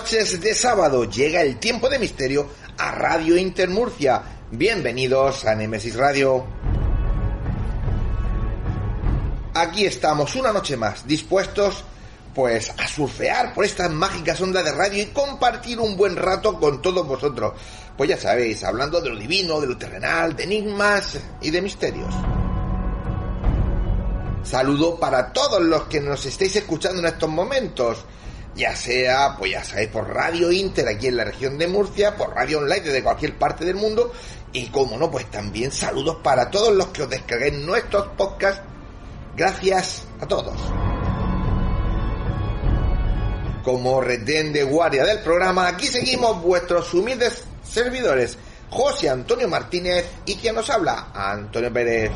Noches de sábado. Llega el tiempo de misterio a Radio Intermurcia. Bienvenidos a Nemesis Radio. Aquí estamos una noche más, dispuestos pues a surfear por estas mágicas ondas de radio y compartir un buen rato con todos vosotros. Pues ya sabéis, hablando de lo divino, de lo terrenal, de enigmas y de misterios. Saludo para todos los que nos estéis escuchando en estos momentos ya sea, pues ya sabéis, por Radio Inter aquí en la región de Murcia, por Radio Online desde cualquier parte del mundo, y como no, pues también saludos para todos los que os descarguéis nuestros podcasts. Gracias a todos. Como retén de guardia del programa, aquí seguimos vuestros humildes servidores, José Antonio Martínez y quien nos habla, Antonio Pérez.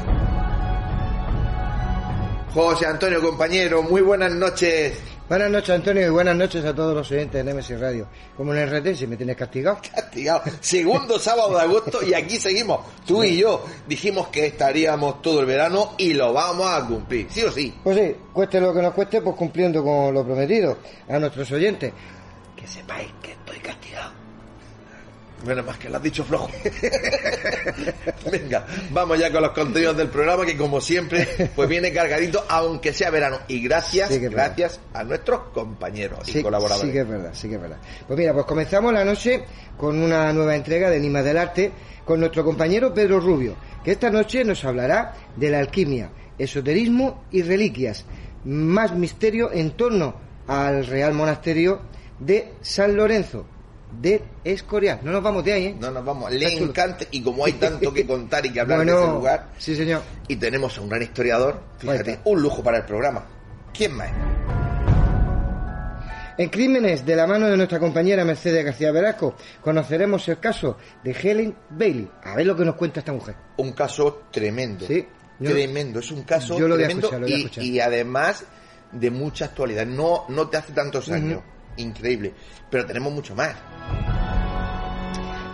José Antonio, compañero, muy buenas noches. Buenas noches, Antonio, y buenas noches a todos los oyentes de Nemesis Radio. Como en el retense, me tienes castigado. Castigado. Segundo sábado de agosto y aquí seguimos. Tú y yo dijimos que estaríamos todo el verano y lo vamos a cumplir, ¿sí o sí? Pues sí, cueste lo que nos cueste, pues cumpliendo con lo prometido a nuestros oyentes. Que sepáis que estoy castigado. Bueno, más que lo has dicho flojo. Venga, vamos ya con los contenidos del programa que como siempre pues viene cargadito aunque sea verano y gracias, Sí gracias a nuestros compañeros y colaboradores. sí que es verdad, sí que es verdad. Pues mira, pues comenzamos la noche con una nueva entrega de Enigmas del Arte con nuestro compañero Pedro Rubio, que esta noche nos hablará de la alquimia, esoterismo y reliquias. Más misterio en torno al Real Monasterio de San Lorenzo de Escorial. No nos vamos de ahí, ¿eh? No nos vamos, le Está chulo. encanta y como hay tanto que contar y que hablar Bueno, de ese lugar Sí, señor. y tenemos a un gran historiador, fíjate, un lujo para el programa. ¿Quién más? En Crímenes, de la mano de nuestra compañera Mercedes García Velasco, conoceremos el caso de Helen Bailey. A ver lo que nos cuenta esta mujer. Un caso tremendo. Sí, yo- tremendo, es un caso yo lo voy a tremendo escuchar, lo voy a y, escuchar. y además de mucha actualidad. No, no te hace tantos años. Increíble. Pero tenemos mucho más.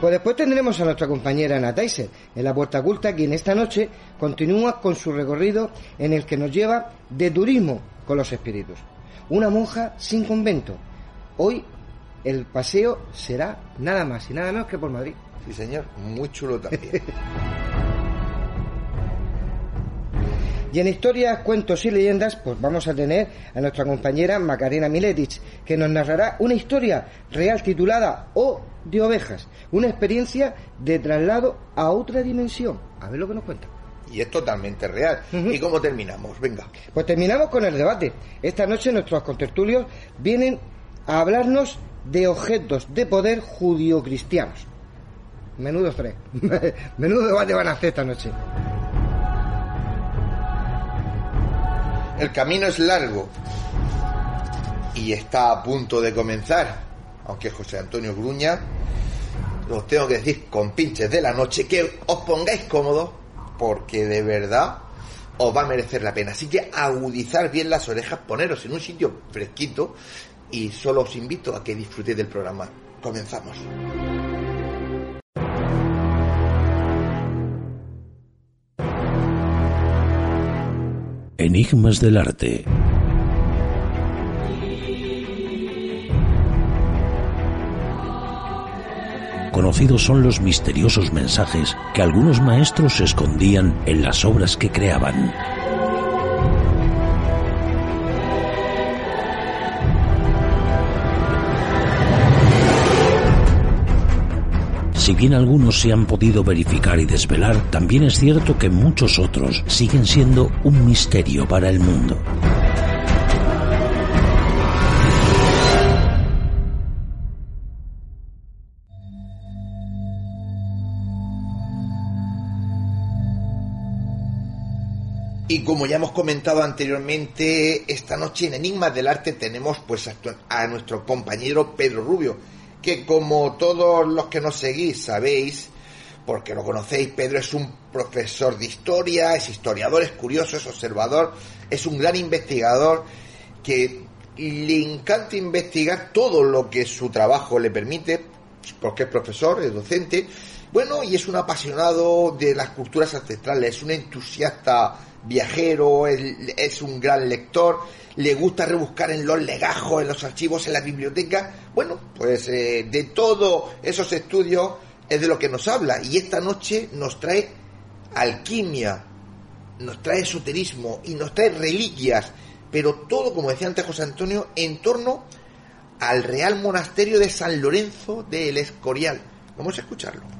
Pues después tendremos a nuestra compañera Ana Tyser en la Puerta Oculta, quien esta noche continúa con su recorrido en el que nos lleva de turismo con los espíritus. Una monja sin convento. Hoy el paseo será nada más y nada menos que por Madrid. Sí, señor. Muy chulo también. Y en historias, cuentos y leyendas, pues vamos a tener a nuestra compañera Macarena Miletic, que nos narrará una historia real titulada O de ovejas, una experiencia de traslado a otra dimensión. A ver lo que nos cuenta. y es totalmente real. ¿Y cómo terminamos? Venga. Pues terminamos con el debate. Esta noche nuestros contertulios vienen a hablarnos de objetos de poder judío-cristianos. Menudo tres. Menudo debate van a hacer esta noche. El camino es largo y está a punto de comenzar. Aunque José Antonio Gruña, os tengo que decir con pinches de la noche que os pongáis cómodos porque de verdad os va a merecer la pena. Así que agudizar bien las orejas, poneros en un sitio fresquito y solo os invito a que disfrutéis del programa. Comenzamos. Enigmas del arte. conocidos son los misteriosos mensajes que algunos maestros escondían en las obras que creaban. Si bien algunos se han podido verificar y desvelar, también es cierto que muchos otros siguen siendo un misterio para el mundo. Y como ya hemos comentado anteriormente, esta noche en Enigmas del Arte tenemos pues a nuestro compañero Pedro Rubio, que como todos los que nos seguís sabéis, porque lo conocéis, Pedro es un profesor de historia, es historiador, es curioso, es observador, es un gran investigador que le encanta investigar todo lo que su trabajo le permite, porque es profesor, es docente, bueno, y es un apasionado de las culturas ancestrales, es un entusiasta viajero, es un gran lector, le gusta rebuscar en los legajos, en los archivos, en la biblioteca. Bueno, pues eh, de todos esos estudios es de lo que nos habla. Y esta noche nos trae alquimia, nos trae esoterismo y nos trae reliquias. Pero todo, como decía antes José Antonio, en torno al Real Monasterio de San Lorenzo del Escorial. Vamos a escucharlo.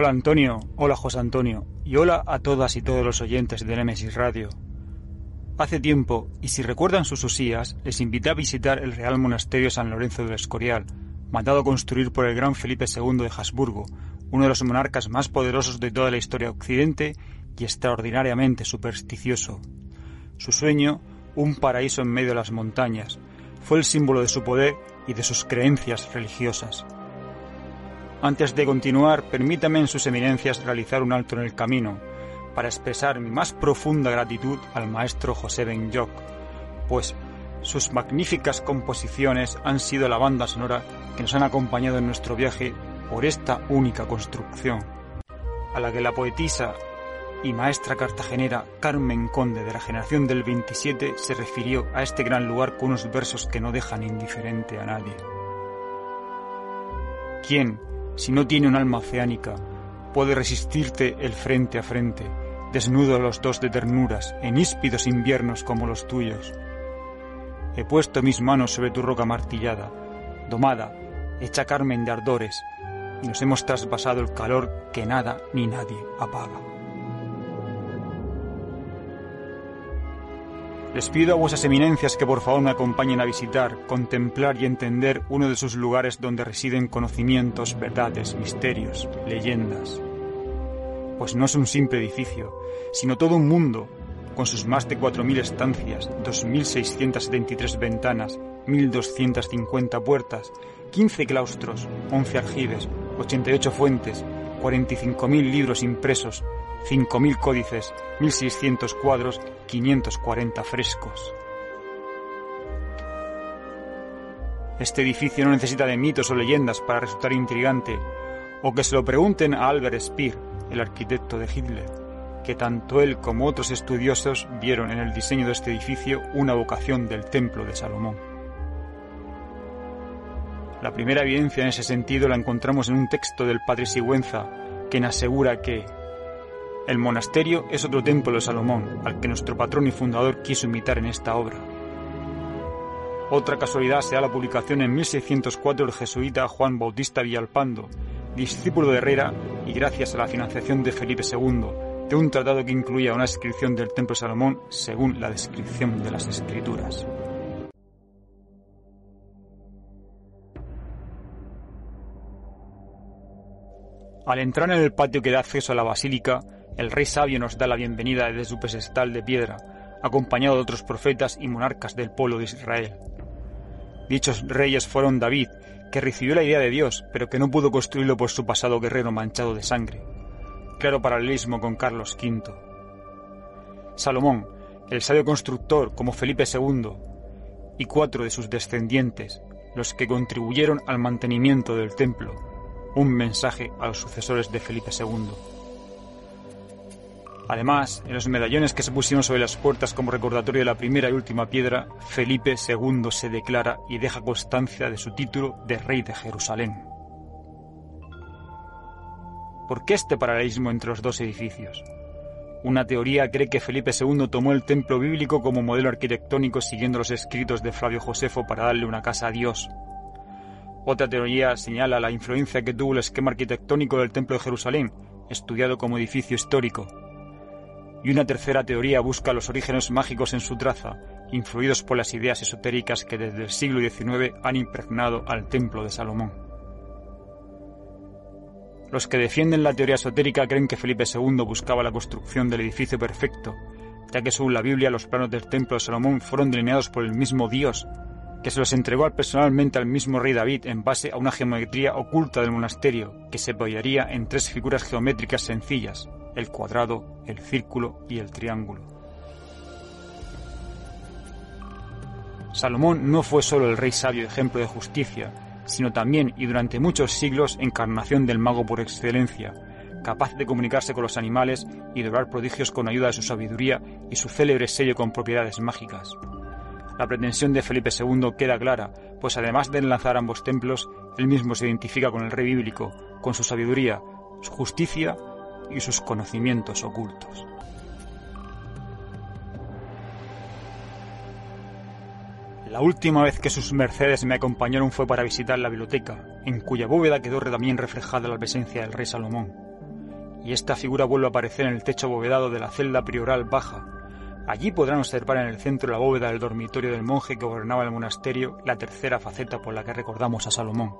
Hola Antonio, hola José Antonio, y hola a todas y todos los oyentes de Nemesis Radio. Hace tiempo, y si recuerdan sus usías, les invité a visitar el Real Monasterio San Lorenzo del Escorial, mandado construir por el gran Felipe II de Habsburgo, uno de los monarcas más poderosos de toda la historia de Occidente y extraordinariamente supersticioso. Su sueño, un paraíso en medio de las montañas, fue el símbolo de su poder y de sus creencias religiosas. Antes de continuar, permítame en sus eminencias realizar un alto en el camino para expresar mi más profunda gratitud al maestro José Ben pues sus magníficas composiciones han sido la banda sonora que nos han acompañado en nuestro viaje por esta única construcción, a la que la poetisa y maestra cartagenera Carmen Conde de la generación del 27 se refirió a este gran lugar con unos versos que no dejan indiferente a nadie. ¿Quién, si no tiene un alma oceánica, puede resistirte el frente a frente, desnudo los dos de ternuras, en híspidos inviernos como los tuyos. He puesto mis manos sobre tu roca martillada, domada, hecha carmen de ardores, y nos hemos traspasado el calor que nada ni nadie apaga. Les pido a vuestras eminencias que por favor me acompañen a visitar, contemplar y entender uno de sus lugares donde residen conocimientos, verdades, misterios, leyendas. Pues no es un simple edificio, sino todo un mundo, con sus más de 4.000 estancias, 2.673 ventanas, 1.250 puertas, 15 claustros, 11 aljibes, 88 fuentes, 45.000 libros impresos, 5.000 códices, 1.600 cuadros, 540 frescos. Este edificio no necesita de mitos o leyendas para resultar intrigante, o que se lo pregunten a Albert Speer, el arquitecto de Hitler, que tanto él como otros estudiosos vieron en el diseño de este edificio una vocación del Templo de Salomón. La primera evidencia en ese sentido la encontramos en un texto del padre Sigüenza, quien asegura que el monasterio es otro templo de Salomón, al que nuestro patrón y fundador quiso imitar en esta obra. Otra casualidad sea la publicación en 1604 del jesuita Juan Bautista Villalpando, discípulo de Herrera y gracias a la financiación de Felipe II, de un tratado que incluía una descripción del Templo de Salomón según la descripción de las Escrituras. Al entrar en el patio que da acceso a la basílica, el rey sabio nos da la bienvenida desde su pedestal de piedra, acompañado de otros profetas y monarcas del pueblo de Israel. Dichos reyes fueron David, que recibió la idea de Dios, pero que no pudo construirlo por su pasado guerrero manchado de sangre. Claro paralelismo con Carlos V. Salomón, el sabio constructor como Felipe II, y cuatro de sus descendientes, los que contribuyeron al mantenimiento del templo, un mensaje a los sucesores de Felipe II. Además, en los medallones que se pusieron sobre las puertas como recordatorio de la primera y última piedra, Felipe II se declara y deja constancia de su título de rey de Jerusalén. ¿Por qué este paralelismo entre los dos edificios? Una teoría cree que Felipe II tomó el templo bíblico como modelo arquitectónico siguiendo los escritos de Flavio Josefo para darle una casa a Dios. Otra teoría señala la influencia que tuvo el esquema arquitectónico del Templo de Jerusalén, estudiado como edificio histórico, y una tercera teoría busca los orígenes mágicos en su traza, influidos por las ideas esotéricas que desde el siglo XIX han impregnado al templo de Salomón. Los que defienden la teoría esotérica creen que Felipe II buscaba la construcción del edificio perfecto, ya que según la Biblia los planos del templo de Salomón fueron delineados por el mismo Dios, que se los entregó personalmente al mismo rey David en base a una geometría oculta del monasterio, que se apoyaría en tres figuras geométricas sencillas, el cuadrado, el círculo y el triángulo. Salomón no fue solo el rey sabio ejemplo de justicia, sino también y durante muchos siglos encarnación del mago por excelencia, capaz de comunicarse con los animales y de prodigios con ayuda de su sabiduría y su célebre sello con propiedades mágicas. La pretensión de Felipe II queda clara, pues además de enlazar ambos templos, él mismo se identifica con el rey bíblico, con su sabiduría, su justicia y sus conocimientos ocultos. La última vez que sus mercedes me acompañaron fue para visitar la biblioteca, en cuya bóveda quedó también reflejada la presencia del rey Salomón. Y esta figura vuelve a aparecer en el techo abovedado de la celda prioral baja. Allí podrán observar en el centro la bóveda del dormitorio del monje que gobernaba el monasterio la tercera faceta por la que recordamos a Salomón.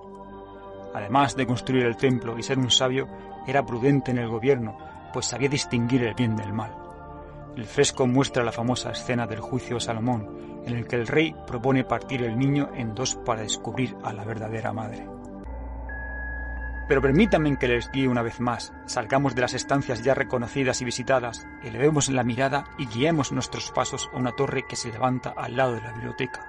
Además de construir el templo y ser un sabio, era prudente en el gobierno, pues sabía distinguir el bien del mal. El fresco muestra la famosa escena del juicio de Salomón, en el que el rey propone partir el niño en dos para descubrir a la verdadera madre. Pero permítanme que les guíe una vez más, salgamos de las estancias ya reconocidas y visitadas, elevemos la mirada y guiemos nuestros pasos a una torre que se levanta al lado de la biblioteca.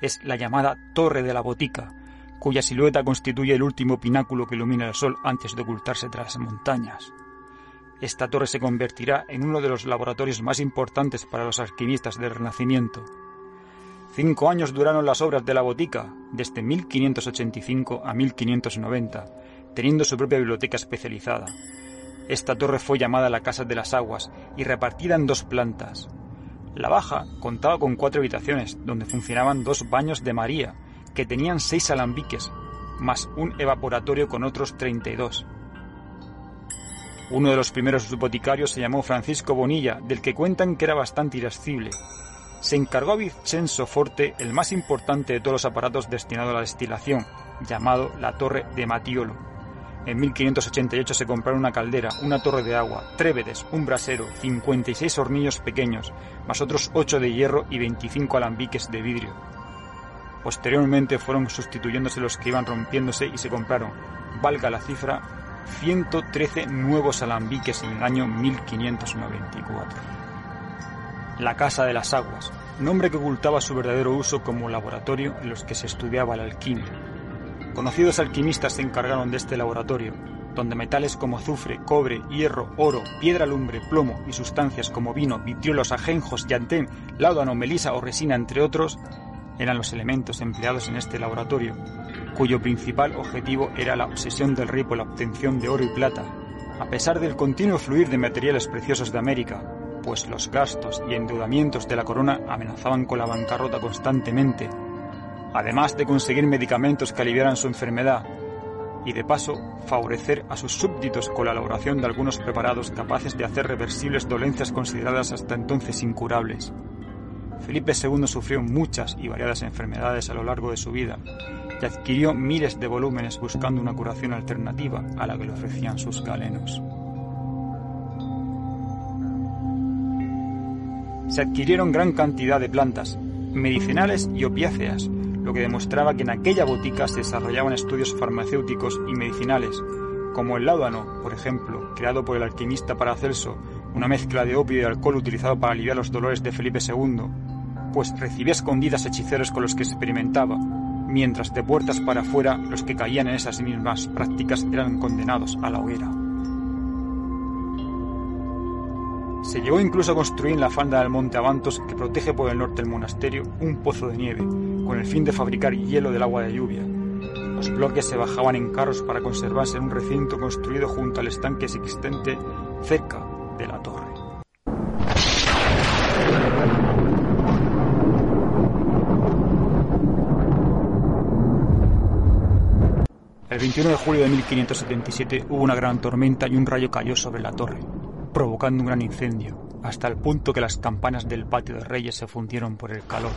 Es la llamada Torre de la Botica, cuya silueta constituye el último pináculo que ilumina el sol antes de ocultarse tras las montañas. Esta torre se convertirá en uno de los laboratorios más importantes para los alquimistas del Renacimiento. Cinco años duraron las obras de la botica, desde 1585 a 1590, teniendo su propia biblioteca especializada. Esta torre fue llamada la Casa de las Aguas y repartida en dos plantas. La baja contaba con cuatro habitaciones, donde funcionaban dos baños de María, que tenían seis alambiques, más un evaporatorio con otros 32. Uno de los primeros boticarios se llamó Francisco Bonilla, del que cuentan que era bastante irascible. Se encargó a Vincenzo Forte el más importante de todos los aparatos destinados a la destilación, llamado la Torre de Matiolo. En 1588 se compraron una caldera, una torre de agua, trévedes, un brasero, 56 hornillos pequeños, más otros 8 de hierro y 25 alambiques de vidrio. Posteriormente fueron sustituyéndose los que iban rompiéndose y se compraron, valga la cifra, 113 nuevos alambiques en el año 1594. La Casa de las Aguas, nombre que ocultaba su verdadero uso como laboratorio en los que se estudiaba la alquimia. Conocidos alquimistas se encargaron de este laboratorio, donde metales como azufre, cobre, hierro, oro, piedra lumbre, plomo y sustancias como vino, vitriolos, ajenjos, llantén, láudano, melisa o resina, entre otros, eran los elementos empleados en este laboratorio, cuyo principal objetivo era la obsesión del rey por la obtención de oro y plata, a pesar del continuo fluir de materiales preciosos de América, pues los gastos y endeudamientos de la corona amenazaban con la bancarrota constantemente, además de conseguir medicamentos que aliviaran su enfermedad y de paso favorecer a sus súbditos con la elaboración de algunos preparados capaces de hacer reversibles dolencias consideradas hasta entonces incurables. Felipe II sufrió muchas y variadas enfermedades a lo largo de su vida y adquirió miles de volúmenes buscando una curación alternativa a la que le ofrecían sus galenos. Se adquirieron gran cantidad de plantas, medicinales y opiáceas, lo que demostraba que en aquella botica se desarrollaban estudios farmacéuticos y medicinales, como el láudano, por ejemplo, creado por el alquimista Paracelso, una mezcla de opio y alcohol utilizado para aliviar los dolores de Felipe II, pues recibía escondidas hechiceros con los que experimentaba, mientras de puertas para afuera los que caían en esas mismas prácticas eran condenados a la hoguera. Se llegó incluso a construir en la falda del monte Avantos, que protege por el norte el monasterio, un pozo de nieve, con el fin de fabricar hielo del agua de lluvia. Los bloques se bajaban en carros para conservarse en un recinto construido junto al estanque existente cerca de la torre. El 21 de julio de 1577 hubo una gran tormenta y un rayo cayó sobre la torre, provocando un gran incendio, hasta el punto que las campanas del patio de Reyes se fundieron por el calor.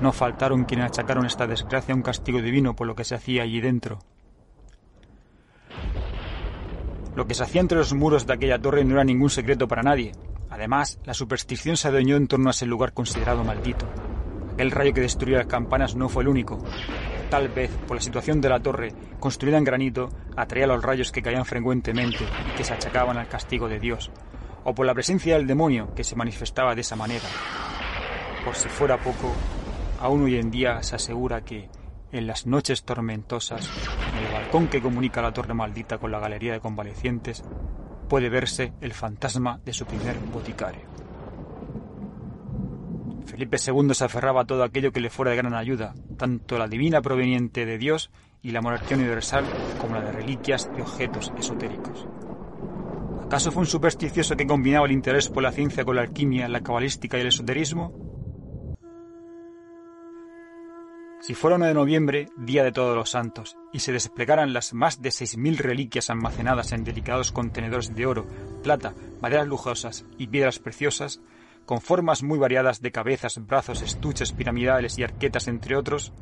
No faltaron quienes achacaron esta desgracia a un castigo divino por lo que se hacía allí dentro. Lo que se hacía entre los muros de aquella torre no era ningún secreto para nadie. Además, la superstición se adueñó en torno a ese lugar considerado maldito. Aquel rayo que destruyó las campanas no fue el único tal vez por la situación de la torre, construida en granito, atraía los rayos que caían frecuentemente y que se achacaban al castigo de Dios, o por la presencia del demonio que se manifestaba de esa manera. Por si fuera poco, aún hoy en día se asegura que, en las noches tormentosas, en el balcón que comunica la torre maldita con la galería de convalecientes, puede verse el fantasma de su primer boticario. Felipe II se aferraba a todo aquello que le fuera de gran ayuda, tanto la divina proveniente de Dios y la monarquía universal como la de reliquias y objetos esotéricos. ¿Acaso fue un supersticioso que combinaba el interés por la ciencia con la alquimia, la cabalística y el esoterismo? Si fuera 1 de noviembre, día de todos los santos, y se desplegaran las más de 6.000 reliquias almacenadas en delicados contenedores de oro, plata, maderas lujosas y piedras preciosas, con formas muy variadas de cabezas, brazos, estuches piramidales y arquetas, entre otros,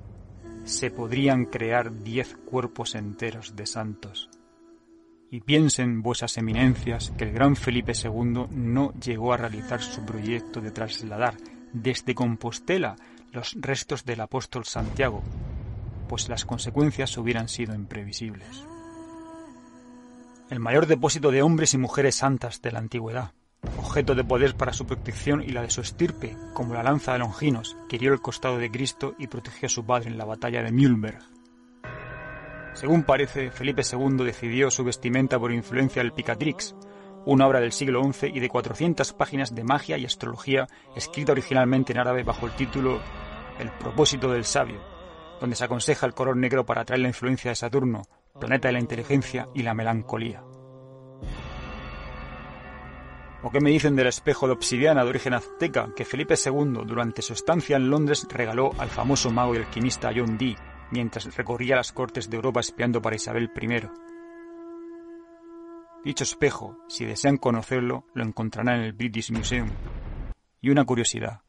se podrían crear diez cuerpos enteros de santos. Y piensen vuesas eminencias que el gran Felipe II no llegó a realizar su proyecto de trasladar desde Compostela los restos del apóstol Santiago, pues las consecuencias hubieran sido imprevisibles. El mayor depósito de hombres y mujeres santas de la antigüedad, objeto de poder para su protección y la de su estirpe, como la lanza de Longinos, que hirió el costado de Cristo y protegió a su padre en la batalla de Mühlberg. Según parece, Felipe II decidió su vestimenta por influencia del Picatrix, una obra del siglo XI y de 400 páginas de magia y astrología escrita originalmente en árabe bajo el título El propósito del sabio, donde se aconseja el color negro para atraer la influencia de Saturno, planeta de la inteligencia y la melancolía. ¿O qué me dicen del espejo de obsidiana de origen azteca que Felipe II, durante su estancia en Londres, regaló al famoso mago y alquimista John Dee mientras recorría las cortes de Europa espiando para Isabel I? Dicho espejo, si desean conocerlo, lo encontrarán en el British Museum. Y una curiosidad,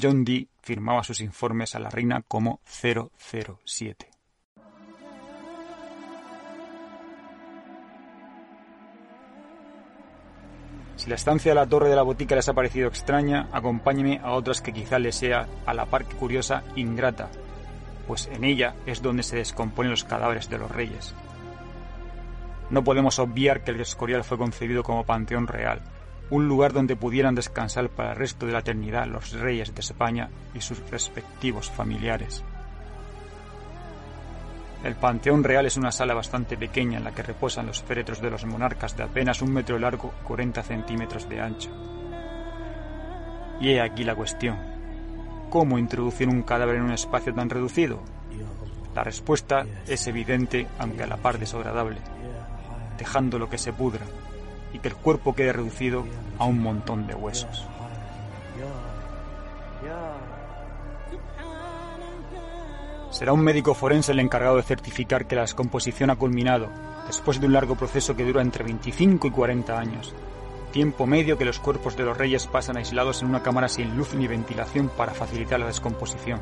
John Dee firmaba sus informes a la reina como 007. Si la estancia de la torre de la botica les ha parecido extraña, acompáñeme a otras que quizá les sea a la par curiosa ingrata, pues en ella es donde se descomponen los cadáveres de los reyes. No podemos obviar que el Escorial fue concebido como panteón real, un lugar donde pudieran descansar para el resto de la eternidad los reyes de España y sus respectivos familiares. El Panteón Real es una sala bastante pequeña en la que reposan los féretros de los monarcas de apenas un metro largo y 40 centímetros de ancho. Y he aquí la cuestión. ¿Cómo introducir un cadáver en un espacio tan reducido? La respuesta es evidente, aunque a la par desagradable, dejando lo que se pudra y que el cuerpo quede reducido a un montón de huesos. Será un médico forense el encargado de certificar que la descomposición ha culminado, después de un largo proceso que dura entre 25 y 40 años, tiempo medio que los cuerpos de los reyes pasan aislados en una cámara sin luz ni ventilación para facilitar la descomposición.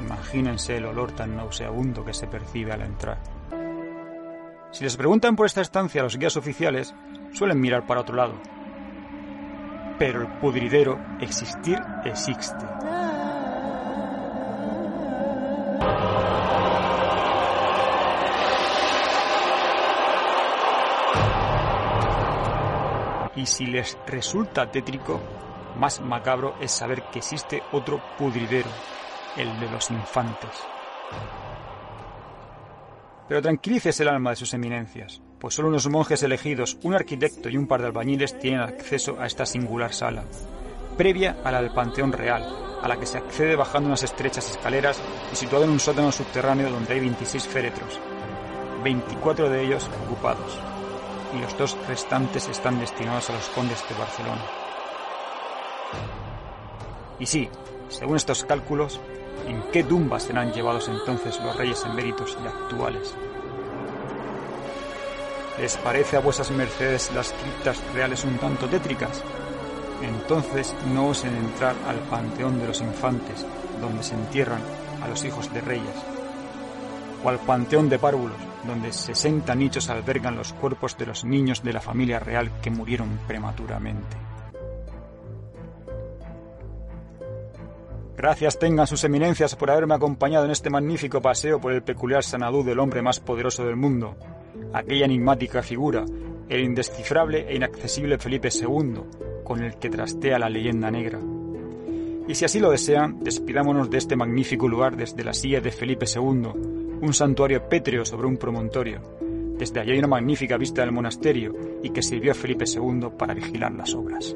Imagínense el olor tan nauseabundo que se percibe al entrar. Si les preguntan por esta estancia a los guías oficiales, suelen mirar para otro lado. pero el pudridero existir existe. Y si les resulta tétrico, más macabro es saber que existe otro pudridero, el de los infantes. Pero tranquilices el alma de sus eminencias, pues solo unos monjes elegidos, un arquitecto y un par de albañiles tienen acceso a esta singular sala, previa a la del Panteón Real, a la que se accede bajando unas estrechas escaleras y situado en un sótano subterráneo donde hay 26 féretros, 24 de ellos ocupados, y los dos restantes están destinados a los condes de Barcelona. Y sí, según estos cálculos, ¿en qué tumbas serán llevados entonces los reyes eméritos y actuales? ¿Les parece a vuesas mercedes las criptas reales un tanto tétricas? Entonces no osen entrar al panteón de los infantes, donde se entierran a los hijos de reyes, o al panteón de párvulos, donde 60 nichos albergan los cuerpos de los niños de la familia real que murieron prematuramente. Gracias tengan sus eminencias por haberme acompañado en este magnífico paseo por el peculiar Sanadú del hombre más poderoso del mundo, aquella enigmática figura, el indescifrable e inaccesible Felipe II, con el que trastea la leyenda negra. Y si así lo desean, despidámonos de este magnífico lugar desde la silla de Felipe II, un santuario pétreo sobre un promontorio. Desde allí hay una magnífica vista del monasterio y que sirvió a Felipe II para vigilar las obras.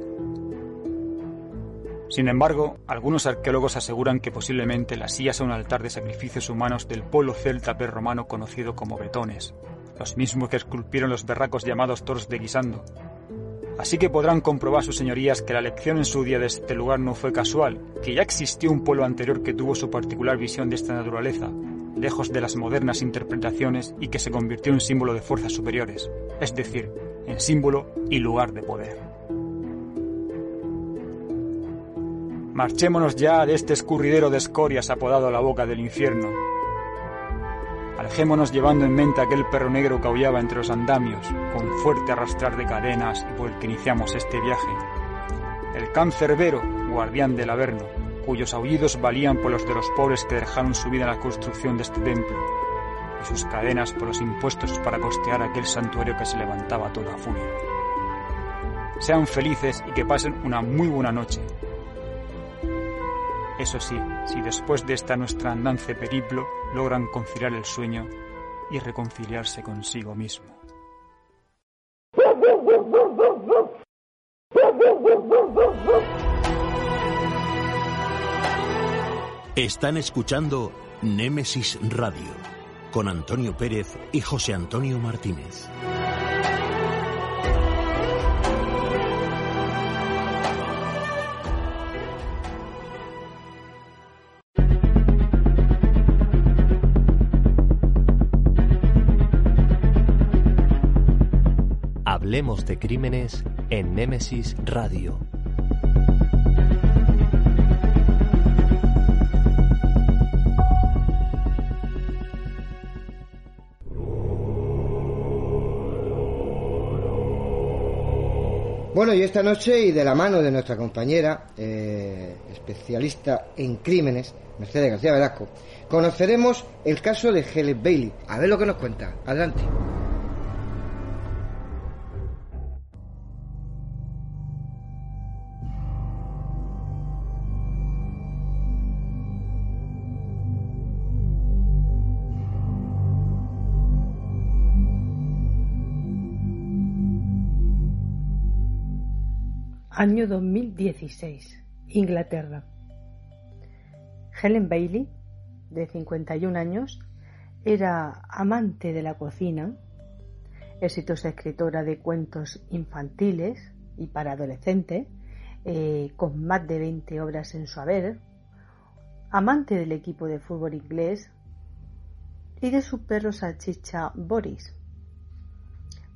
Sin embargo, algunos arqueólogos aseguran que posiblemente la silla sea un altar de sacrificios humanos del pueblo celta prerromano conocido como bretones, los mismos que esculpieron los berracos llamados toros de Guisando. Así que podrán comprobar sus señorías que la elección en su día de este lugar no fue casual, que ya existió un pueblo anterior que tuvo su particular visión de esta naturaleza, lejos de las modernas interpretaciones y que se convirtió en símbolo de fuerzas superiores, es decir, en símbolo y lugar de poder. Marchémonos ya de este escurridero de escorias apodado la boca del infierno. Alejémonos llevando en mente aquel perro negro que aullaba entre los andamios, con fuerte arrastrar de cadenas por el que iniciamos este viaje. El cancerbero, guardián del Averno, cuyos aullidos valían por los de los pobres que dejaron su vida en la construcción de este templo, y sus cadenas por los impuestos para costear aquel santuario que se levantaba a toda furia. Sean felices y que pasen una muy buena noche, eso sí, si después de esta nuestra andance periplo logran conciliar el sueño y reconciliarse consigo mismo. Están escuchando Némesis Radio con Antonio Pérez y José Antonio Martínez. Hablemos de crímenes en Némesis Radio. Bueno, y esta noche, y de la mano de nuestra compañera, eh, especialista en crímenes, Mercedes García Velasco, conoceremos el caso de Helen Bailey. A ver lo que nos cuenta. Adelante. Año 2016. Inglaterra. Helen Bailey, de 51 años, era amante de la cocina, exitosa escritora de cuentos infantiles y para adolescentes, eh, con más de 20 obras en su haber, amante del equipo de fútbol inglés y de su perro salchicha Boris.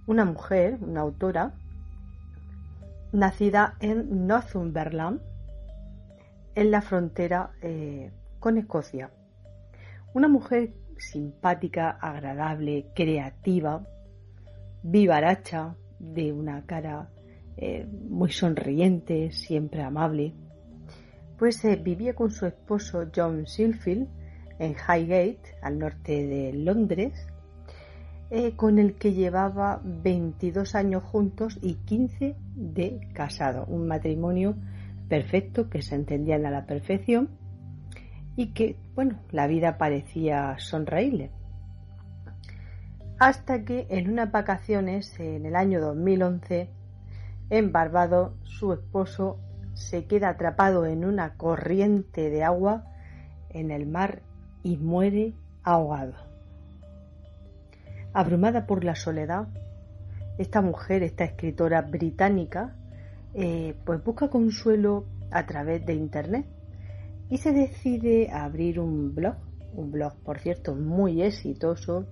Una mujer, una autora, nacida en Northumberland, en la frontera eh, con Escocia. Una mujer simpática, agradable, creativa, vivaracha, de una cara eh, muy sonriente, siempre amable, pues eh, vivía con su esposo John Silfield en Highgate, al norte de Londres, eh, con el que llevaba 22 años juntos y 15 de casado. Un matrimonio perfecto, que se entendían a la perfección y que, bueno, la vida parecía sonreírle. Hasta que en unas vacaciones, en el año 2011, en Barbados, su esposo se queda atrapado en una corriente de agua en el mar y muere ahogado. Abrumada por la soledad, esta mujer, esta escritora británica, eh, pues busca consuelo a través de Internet y se decide a abrir un blog, un blog por cierto muy exitoso,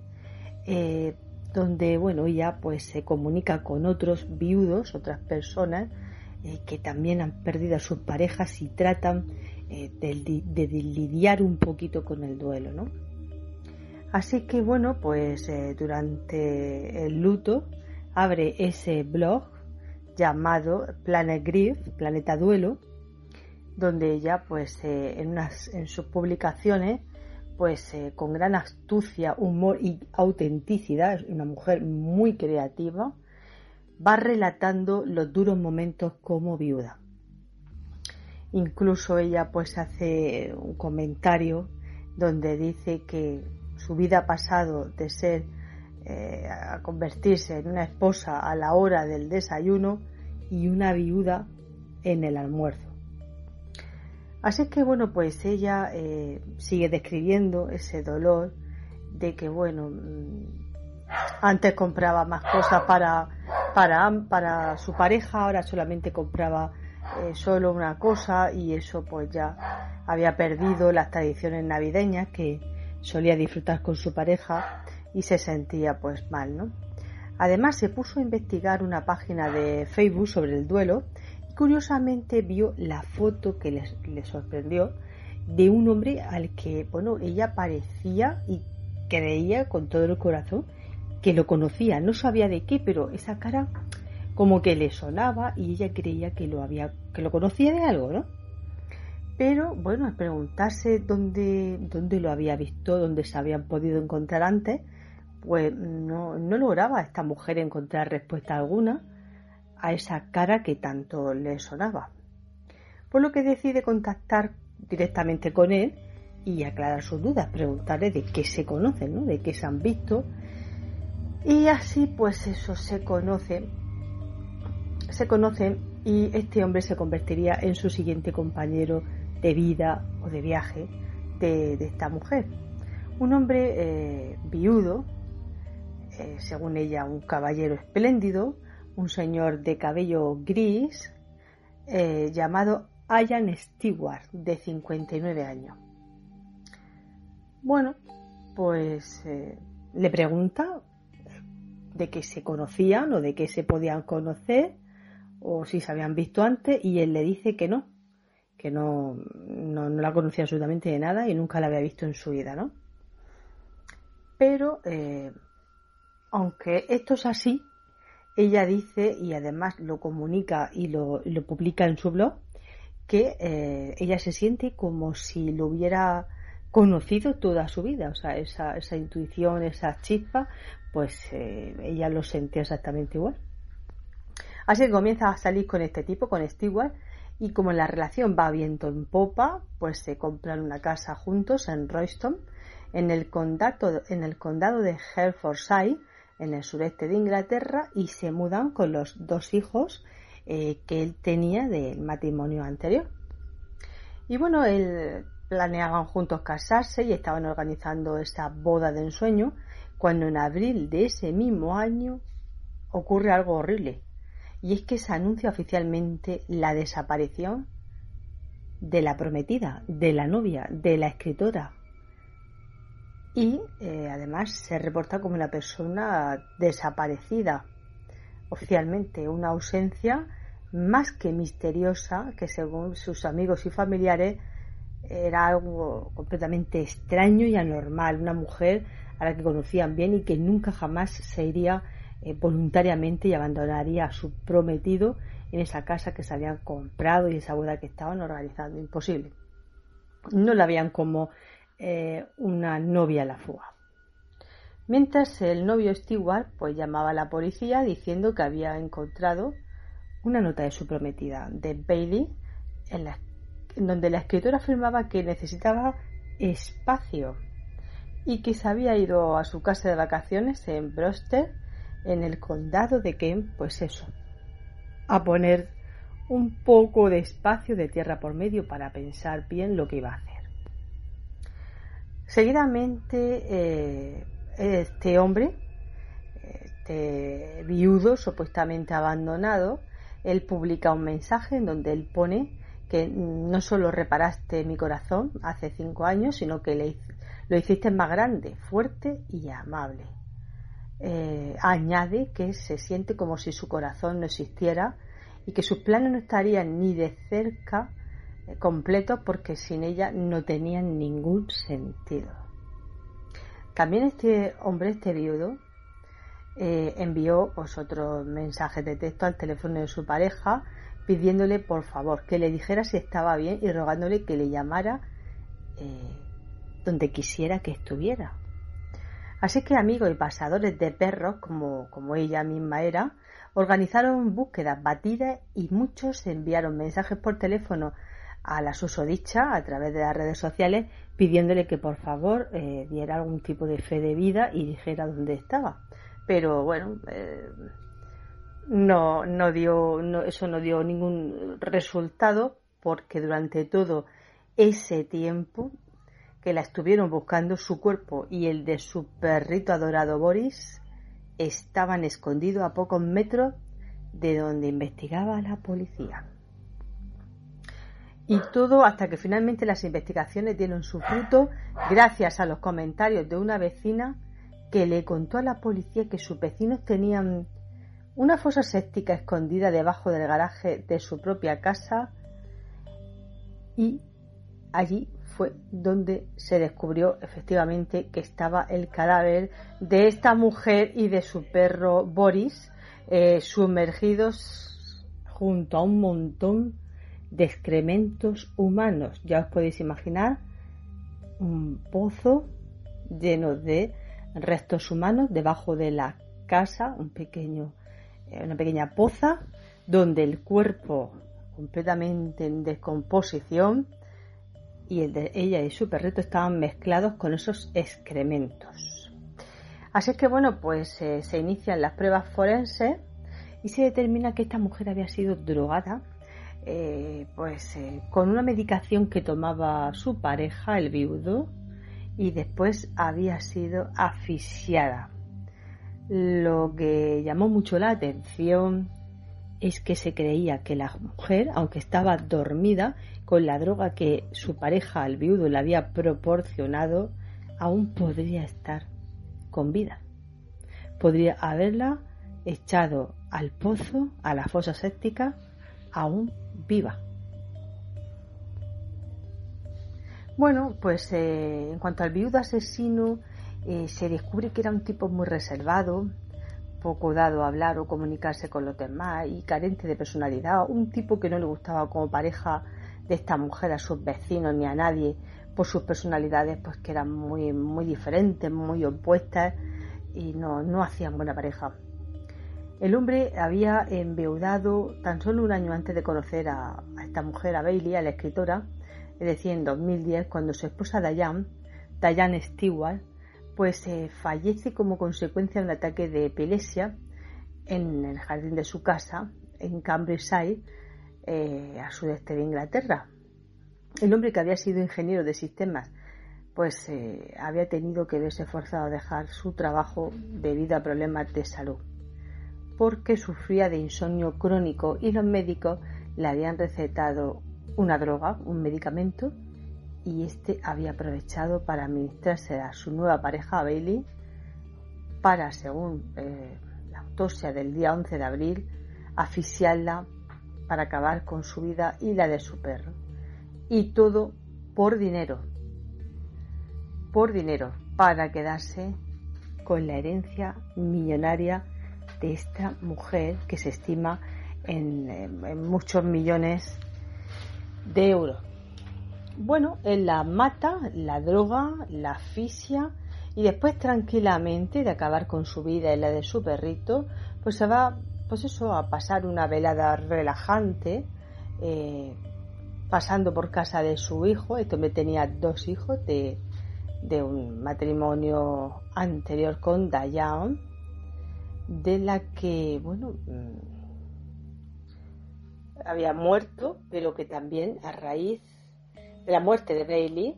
eh, donde bueno ella pues se comunica con otros viudos, otras personas eh, que también han perdido a sus parejas y tratan de, de, lidiar un poquito con el duelo, ¿no? Así que bueno, pues eh, durante el luto abre ese blog llamado Planet Grief, Planeta Duelo, donde ella pues eh, en, unas, en sus publicaciones pues eh, con gran astucia, humor y autenticidad, es una mujer muy creativa, va relatando los duros momentos como viuda. Incluso ella pues hace un comentario donde dice que su vida ha pasado de ser eh, a convertirse en una esposa a la hora del desayuno y una viuda en el almuerzo. Así que bueno, pues ella eh, sigue describiendo ese dolor de que bueno, mm, antes compraba más cosas para, para, para su pareja, ahora solamente compraba eh, solo una cosa y eso pues ya había perdido las tradiciones navideñas que, solía disfrutar con su pareja y se sentía pues mal, ¿no? Además se puso a investigar una página de Facebook sobre el duelo y curiosamente vio la foto que le, sorprendió de un hombre al que, bueno, ella parecía y creía con todo el corazón que lo conocía, no sabía de qué, pero esa cara como que le sonaba y ella creía que lo había que lo conocía de algo, ¿no? Pero bueno, al preguntarse dónde, dónde lo había visto, dónde se habían podido encontrar antes, pues no, no lograba esta mujer encontrar respuesta alguna a esa cara que tanto le sonaba. Por lo que decide contactar directamente con él y aclarar sus dudas, preguntarle de qué se conocen, ¿no? de qué se han visto. Y así pues eso se conoce, se conocen y este hombre se convertiría en su siguiente compañero de vida o de viaje de, esta mujer. Un hombre eh, viudo, eh, según ella un caballero espléndido, un señor de cabello gris, eh, llamado Ian Stewart, de 59 años. Bueno, pues le pregunta de qué se conocían o de qué se podían conocer o si se habían visto antes y él le dice que no, que no, no, la conocía absolutamente de nada y nunca la había visto en su vida, ¿no? Pero, eh, aunque esto es así, ella dice, y además lo comunica y lo, publica en su blog, que eh, ella se siente como si lo hubiera conocido toda su vida, o sea, esa, esa intuición, esa chispa, pues eh, ella lo sentía exactamente igual. Así que comienza a salir con este tipo, con Stewart, y como la relación va viento en popa, pues se compran una casa juntos en Royston, en el condado, en el condado de Herefordshire, en el sureste de Inglaterra, y se mudan con los dos hijos eh, que él tenía del matrimonio anterior. Y bueno, él planeaban juntos casarse y estaban organizando esa boda de ensueño, cuando en abril de ese mismo año ocurre algo horrible y es que se anuncia oficialmente la desaparición de la prometida, de la novia, de la escritora. Y eh, además se reporta como una persona desaparecida oficialmente, una ausencia más que misteriosa que según sus amigos y familiares era algo completamente extraño y anormal, una mujer a la que conocían bien y que nunca jamás se iría eh, voluntariamente y abandonaría a su prometido en esa casa que se habían comprado y esa boda que estaban organizando. Imposible. No la veían como eh, una novia a la fuga. Mientras el novio Stewart pues llamaba a la policía diciendo que había encontrado una nota de su prometida, de Bailey, en, en donde la escritora afirmaba que necesitaba espacio y que se había ido a su casa de vacaciones en Broster, en el condado de Kent, pues eso, a poner un poco de espacio de tierra por medio para pensar bien lo que iba a hacer. Seguidamente, eh, este hombre, este viudo supuestamente abandonado, él publica un mensaje en donde él pone que no solo reparaste mi corazón hace cinco años, sino que le, lo hiciste más grande, fuerte y amable. Eh, añade que se siente como si su corazón no existiera y que sus planes no estarían ni de cerca eh, completos porque sin ella no tenían ningún sentido. También este hombre, este viudo, eh, envió pues, otros mensajes de texto al teléfono de su pareja pidiéndole por favor que le dijera si estaba bien y rogándole que le llamara donde quisiera que estuviera. Así que amigos y pasadores de perros, como, ella misma era, organizaron búsquedas batidas y muchos enviaron mensajes por teléfono a la susodicha a través de las redes sociales pidiéndole que por favor eh, diera algún tipo de fe de vida y dijera dónde estaba. Pero bueno, eh, no, no dio, no, eso no dio ningún resultado porque durante todo ese tiempo que la estuvieron buscando, su cuerpo y el de su perrito adorado Boris estaban escondidos a pocos metros de donde investigaba la policía. Y todo hasta que finalmente las investigaciones dieron su fruto gracias a los comentarios de una vecina que le contó a la policía que sus vecinos tenían una fosa séptica escondida debajo del garaje de su propia casa y allí fue donde se descubrió efectivamente que estaba el cadáver de esta mujer y de su perro Boris eh, sumergidos junto a un montón de excrementos humanos. Ya os podéis imaginar un pozo lleno de restos humanos debajo de la casa, un pequeño, eh, una pequeña poza donde el cuerpo completamente en descomposición y el de ella y su perrito estaban mezclados con esos excrementos. Así es que bueno, pues eh, se inician las pruebas forenses y se determina que esta mujer había sido drogada eh, pues eh, con una medicación que tomaba su pareja, el viudo, y después había sido asfixiada. Lo que llamó mucho la atención es que se creía que la mujer, aunque estaba dormida, con la droga que su pareja, al viudo, le había proporcionado, aún podría estar con vida. Podría haberla echado al pozo, a la fosa séptica, aún viva. Bueno, pues eh, en cuanto al viudo asesino, eh, se descubre que era un tipo muy reservado, poco dado a hablar o comunicarse con los demás y carente de personalidad, un tipo que no le gustaba como pareja de esta mujer a sus vecinos ni a nadie por sus personalidades pues que eran muy muy diferentes, muy opuestas y no, no hacían buena pareja. El hombre había enviudado tan solo un año antes de conocer a, a, esta mujer, a Bailey, a la escritora, es decir, en 2010, cuando su esposa Diane, Diane Stewart, pues eh, fallece como consecuencia de un ataque de epilepsia en el jardín de su casa, en Cambridgeshire, eh, a sudeste de Inglaterra. El hombre que había sido ingeniero de sistemas, pues eh, había tenido que verse forzado a dejar su trabajo debido a problemas de salud, porque sufría de insomnio crónico y los médicos le habían recetado una droga, un medicamento, y este había aprovechado para administrarse a su nueva pareja Bailey para, según eh, la autopsia del día 11 de abril, asfixiarla para acabar con su vida y la de su perro. Y todo por dinero. Por dinero, para quedarse con la herencia millonaria de esta mujer que se estima en, muchos millones de euros. Bueno, él la mata, la droga, la asfixia y después tranquilamente de acabar con su vida y la de su perrito, pues se va, pues eso, a pasar una velada relajante, eh, pasando por casa de su hijo. Esto me tenía dos hijos de, de un matrimonio anterior con Dayan, de la que, bueno, mm, había muerto, pero que también a raíz la muerte de Bailey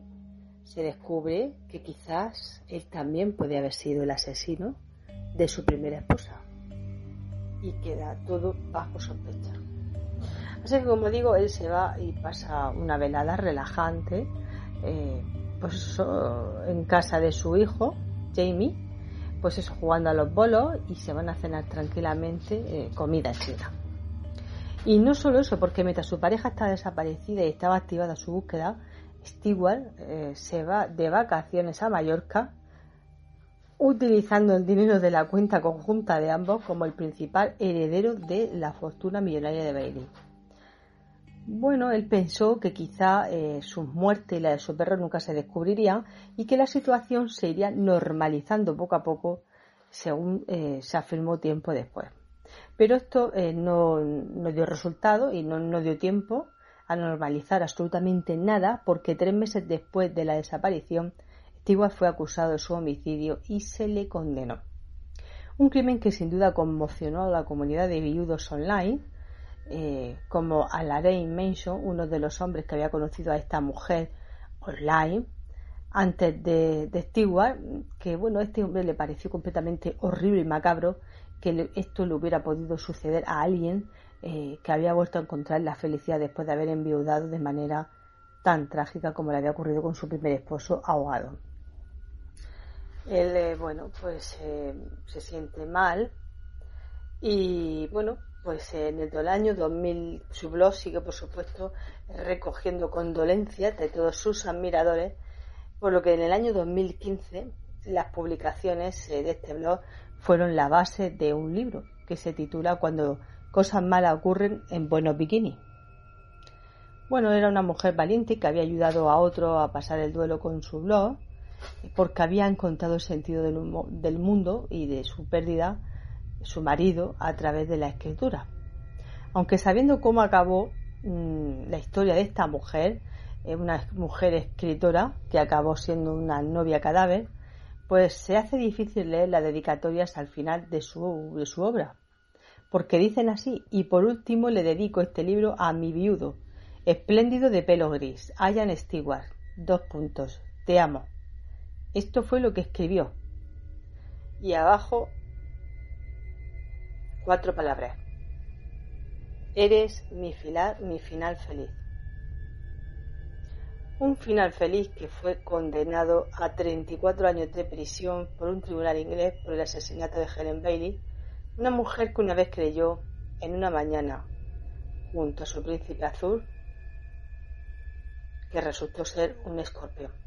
se descubre que quizás él también puede haber sido el asesino de su primera esposa y queda todo bajo sospecha. Así que como digo, él se va y pasa una velada relajante eh, pues en casa de su hijo, Jamie, pues es jugando a los bolos y se van a cenar tranquilamente eh, comida china. Y no solo eso, porque mientras su pareja está desaparecida y estaba activada su búsqueda, Stewart eh, se va de vacaciones a Mallorca utilizando el dinero de la cuenta conjunta de ambos como el principal heredero de la fortuna millonaria de Bailey. Bueno, él pensó que quizá eh, su muerte y la de su perro nunca se descubrirían y que la situación se iría normalizando poco a poco según eh, se afirmó tiempo después. Pero esto eh, no, dio resultado y no, dio tiempo a normalizar absolutamente nada porque tres meses después de la desaparición, Stewart fue acusado de su homicidio y se le condenó. Un crimen que sin duda conmocionó a la comunidad de viudos online eh, como Alain Manson, uno de los hombres que había conocido a esta mujer online, antes de, Stewart, que bueno, este hombre le pareció completamente horrible y macabro que esto le hubiera podido suceder a alguien eh, que había vuelto a encontrar la felicidad después de haber enviudado de manera tan trágica como le había ocurrido con su primer esposo ahogado. Él, eh, bueno, pues se siente mal y bueno, pues en el año 2000 su blog sigue, por supuesto, recogiendo condolencias de todos sus admiradores, por lo que en el año 2015 las publicaciones eh, de este blog fueron la base de un libro que se titula Cuando cosas malas ocurren en buenos bikinis. Bueno, era una mujer valiente que había ayudado a otro a pasar el duelo con su blog porque había encontrado el sentido del mundo y de su pérdida su marido a través de la escritura. Aunque sabiendo cómo acabó mm, la historia de esta mujer, eh, una mujer escritora que acabó siendo una novia cadáver, pues se hace difícil leer las dedicatorias al final de su, obra. Porque dicen así, y por último le dedico este libro a mi viudo, espléndido de pelo gris, Ian Stewart. Dos puntos. Te amo. Esto fue lo que escribió. Y abajo Cuatro palabras. Eres mi, mi final feliz. Un final feliz que fue condenado a 34 años de prisión por un tribunal inglés por el asesinato de Helen Bailey, una mujer que una vez creyó en una mañana junto a su príncipe azul que resultó ser un escorpión.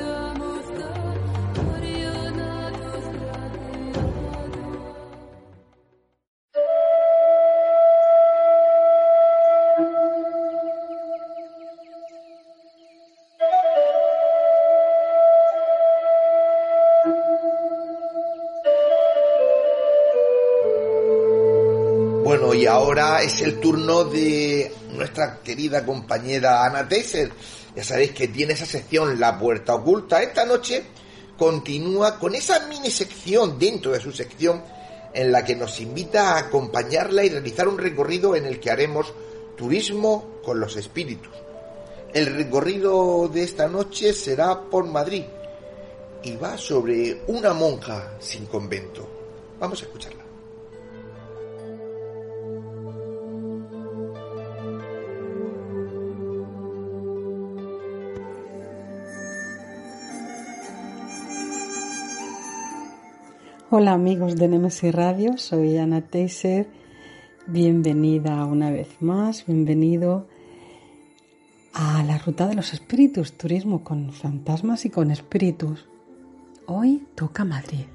Es el turno de nuestra querida compañera Ana Tesser. Ya sabéis que tiene esa sección La Puerta Oculta. Esta noche continúa con esa mini sección dentro de su sección en la que nos invita a acompañarla y realizar un recorrido en el que haremos turismo con los espíritus. El recorrido de esta noche será por Madrid y va sobre una monja sin convento. Vamos a escucharla. Hola amigos de Nemesis Radio, soy Ana Teiser. Bienvenida una vez más, bienvenido a la ruta de los espíritus, turismo con fantasmas y con espíritus. Hoy toca Madrid.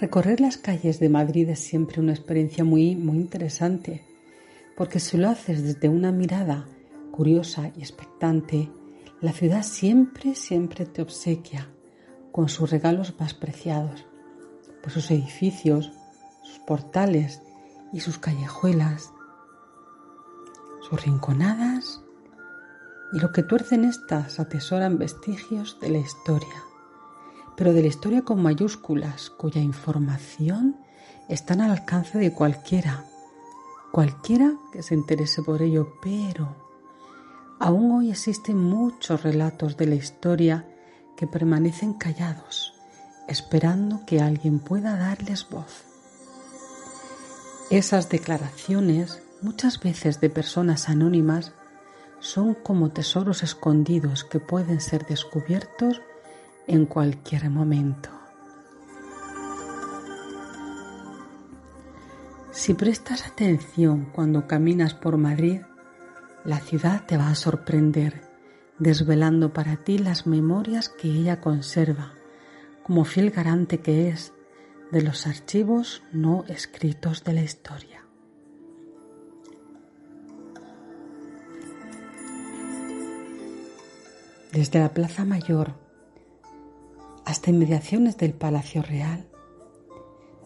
Recorrer las calles de Madrid es siempre una experiencia muy, muy interesante, porque si lo haces desde una mirada curiosa y expectante, la ciudad siempre, siempre te obsequia con sus regalos más preciados, pues sus edificios, sus portales y sus callejuelas, sus rinconadas y lo que tuercen estas atesoran vestigios de la historia, pero de la historia con mayúsculas, cuya información está al alcance de cualquiera, cualquiera que se interese por ello, pero Aún hoy existen muchos relatos de la historia que permanecen callados, esperando que alguien pueda darles voz. Esas declaraciones, muchas veces de personas anónimas, son como tesoros escondidos que pueden ser descubiertos en cualquier momento. Si prestas atención cuando caminas por Madrid, la ciudad te va a sorprender, desvelando para ti las memorias que ella conserva, como fiel garante que es de los archivos no escritos de la historia. Desde la Plaza Mayor hasta inmediaciones del Palacio Real,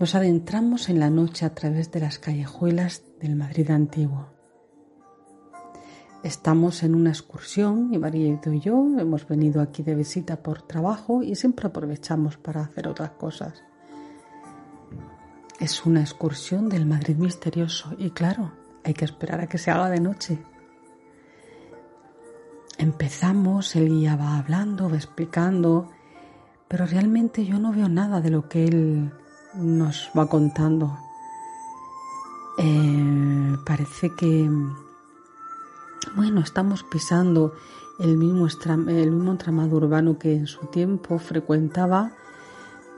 nos adentramos en la noche a través de las callejuelas del Madrid antiguo. Estamos en una excursión, mi marido y yo hemos venido aquí de visita por trabajo y siempre aprovechamos para hacer otras cosas. Es una excursión del Madrid misterioso y claro, hay que esperar a que se haga de noche. Empezamos, el guía va hablando, va explicando, pero realmente yo no veo nada de lo que él nos va contando. Eh, parece que bueno, estamos pisando el mismo, el mismo entramado urbano que en su tiempo frecuentaba.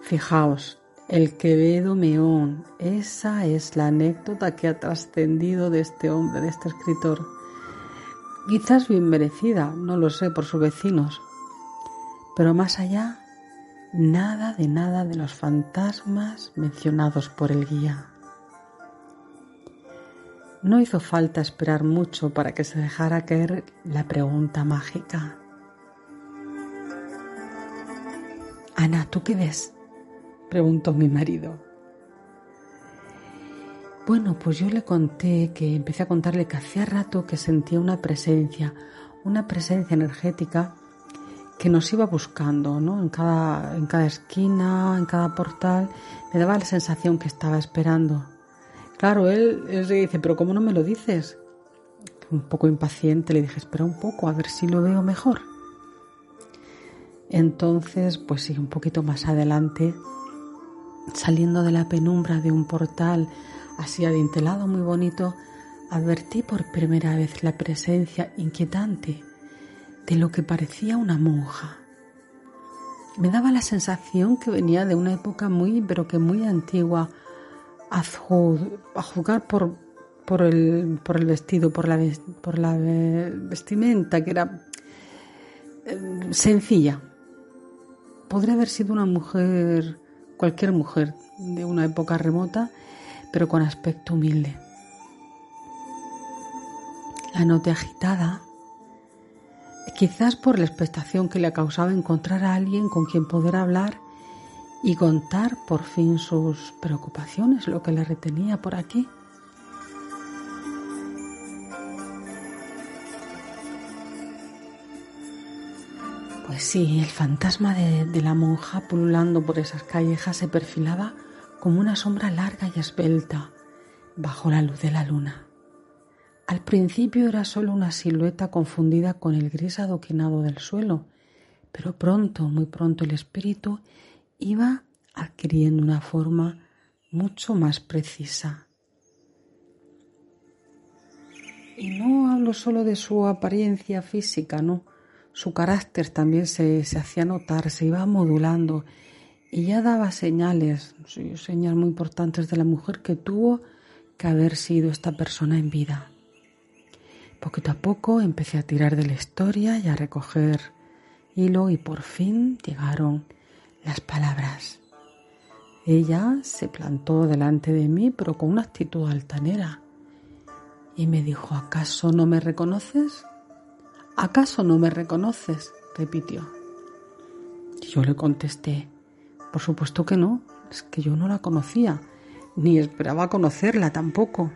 Fijaos, el Quevedo Meón, esa es la anécdota que ha trascendido de este hombre, de este escritor. Quizás bien merecida, no lo sé, por sus vecinos. Pero más allá, nada de nada de los fantasmas mencionados por el guía. No hizo falta esperar mucho para que se dejara caer la pregunta mágica. Ana, ¿tú qué ves? preguntó mi marido. Bueno, pues yo le conté que empecé a contarle que hacía rato que sentía una presencia, una presencia energética que nos iba buscando, ¿no? En cada, en cada esquina, en cada portal, me daba la sensación que estaba esperando. Claro, él, él dice, pero ¿cómo no me lo dices? Un poco impaciente le dije, espera un poco, a ver si lo veo mejor. Entonces, pues sí, un poquito más adelante, saliendo de la penumbra de un portal así adintelado, muy bonito, advertí por primera vez la presencia inquietante de lo que parecía una monja. Me daba la sensación que venía de una época muy, pero que muy antigua, a, juzgar por, por, el, por el vestido, por la, por la vestimenta, que era eh, sencilla. Podría haber sido una mujer, cualquier mujer de una época remota, pero con aspecto humilde. La noté agitada, quizás por la expectación que le causaba encontrar a alguien con quien poder hablar y contar por fin sus preocupaciones, lo que le retenía por aquí. Pues sí, el fantasma de, la monja pululando por esas callejas se perfilaba como una sombra larga y esbelta bajo la luz de la luna. Al principio era solo una silueta confundida con el gris adoquinado del suelo, pero pronto, muy pronto el espíritu iba adquiriendo una forma mucho más precisa. Y no hablo solo de su apariencia física, no su carácter también se, hacía notar, se iba modulando y ya daba señales, señales muy importantes de la mujer que tuvo que haber sido esta persona en vida. Poquito a poco empecé a tirar de la historia y a recoger hilo y por fin llegaron las palabras. Ella se plantó delante de mí pero con una actitud altanera y me dijo, ¿acaso no me reconoces? ¿Acaso no me reconoces? repitió. Y yo le contesté, por supuesto que no, es que yo no la conocía, ni esperaba conocerla tampoco.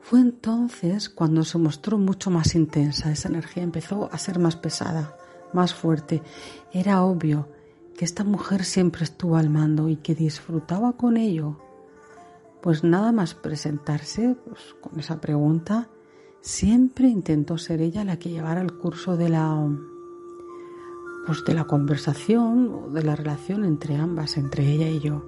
Fue entonces cuando se mostró mucho más intensa, esa energía empezó a ser más pesada, más fuerte. Era obvio que esta mujer siempre estuvo al mando y que disfrutaba con ello. Pues nada más presentarse pues, con esa pregunta, Siempre intentó ser ella la que llevara el curso de la pues de la conversación o de la relación entre ambas, entre ella y yo.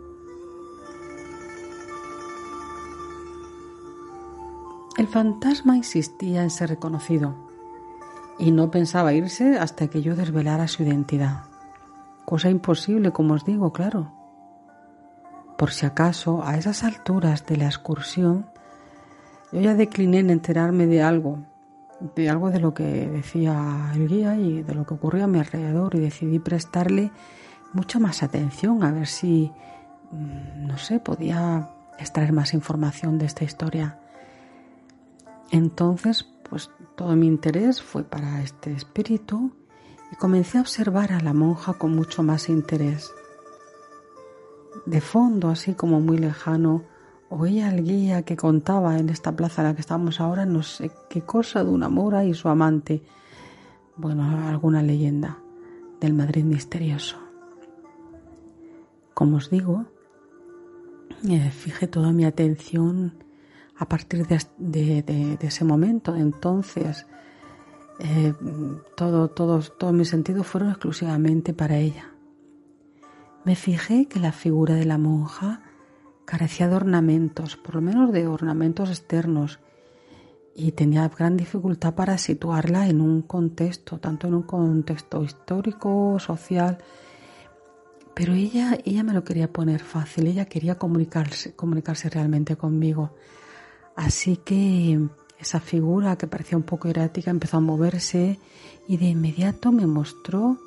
El fantasma insistía en ser reconocido y no pensaba irse hasta que yo desvelara su identidad. Cosa imposible, como os digo, claro. Por si acaso, a esas alturas de la excursión, yo ya decliné en enterarme de algo, de algo de lo que decía el guía y de lo que ocurría a mi alrededor y decidí prestarle mucha más atención a ver si, mm, no sé, podía extraer más información de esta historia. Entonces, pues todo mi interés fue para este espíritu y comencé a observar a la monja con mucho más interés. De fondo, así como muy lejano, Oía al guía que contaba en esta plaza en la que estamos ahora no sé qué cosa de una mora y su amante. Bueno, alguna leyenda del Madrid misterioso. Como os digo, eh, fijé toda mi atención a partir de, ese momento, entonces. Eh, todo, todos, todos mis sentidos fueron exclusivamente para ella. Me fijé que la figura de la monja carecía de ornamentos, por lo menos de ornamentos externos, y tenía gran dificultad para situarla en un contexto, tanto en un contexto histórico, social, pero ella, ella me lo quería poner fácil, ella quería comunicarse, comunicarse realmente conmigo. Así que esa figura que parecía un poco erática empezó a moverse y de inmediato me mostró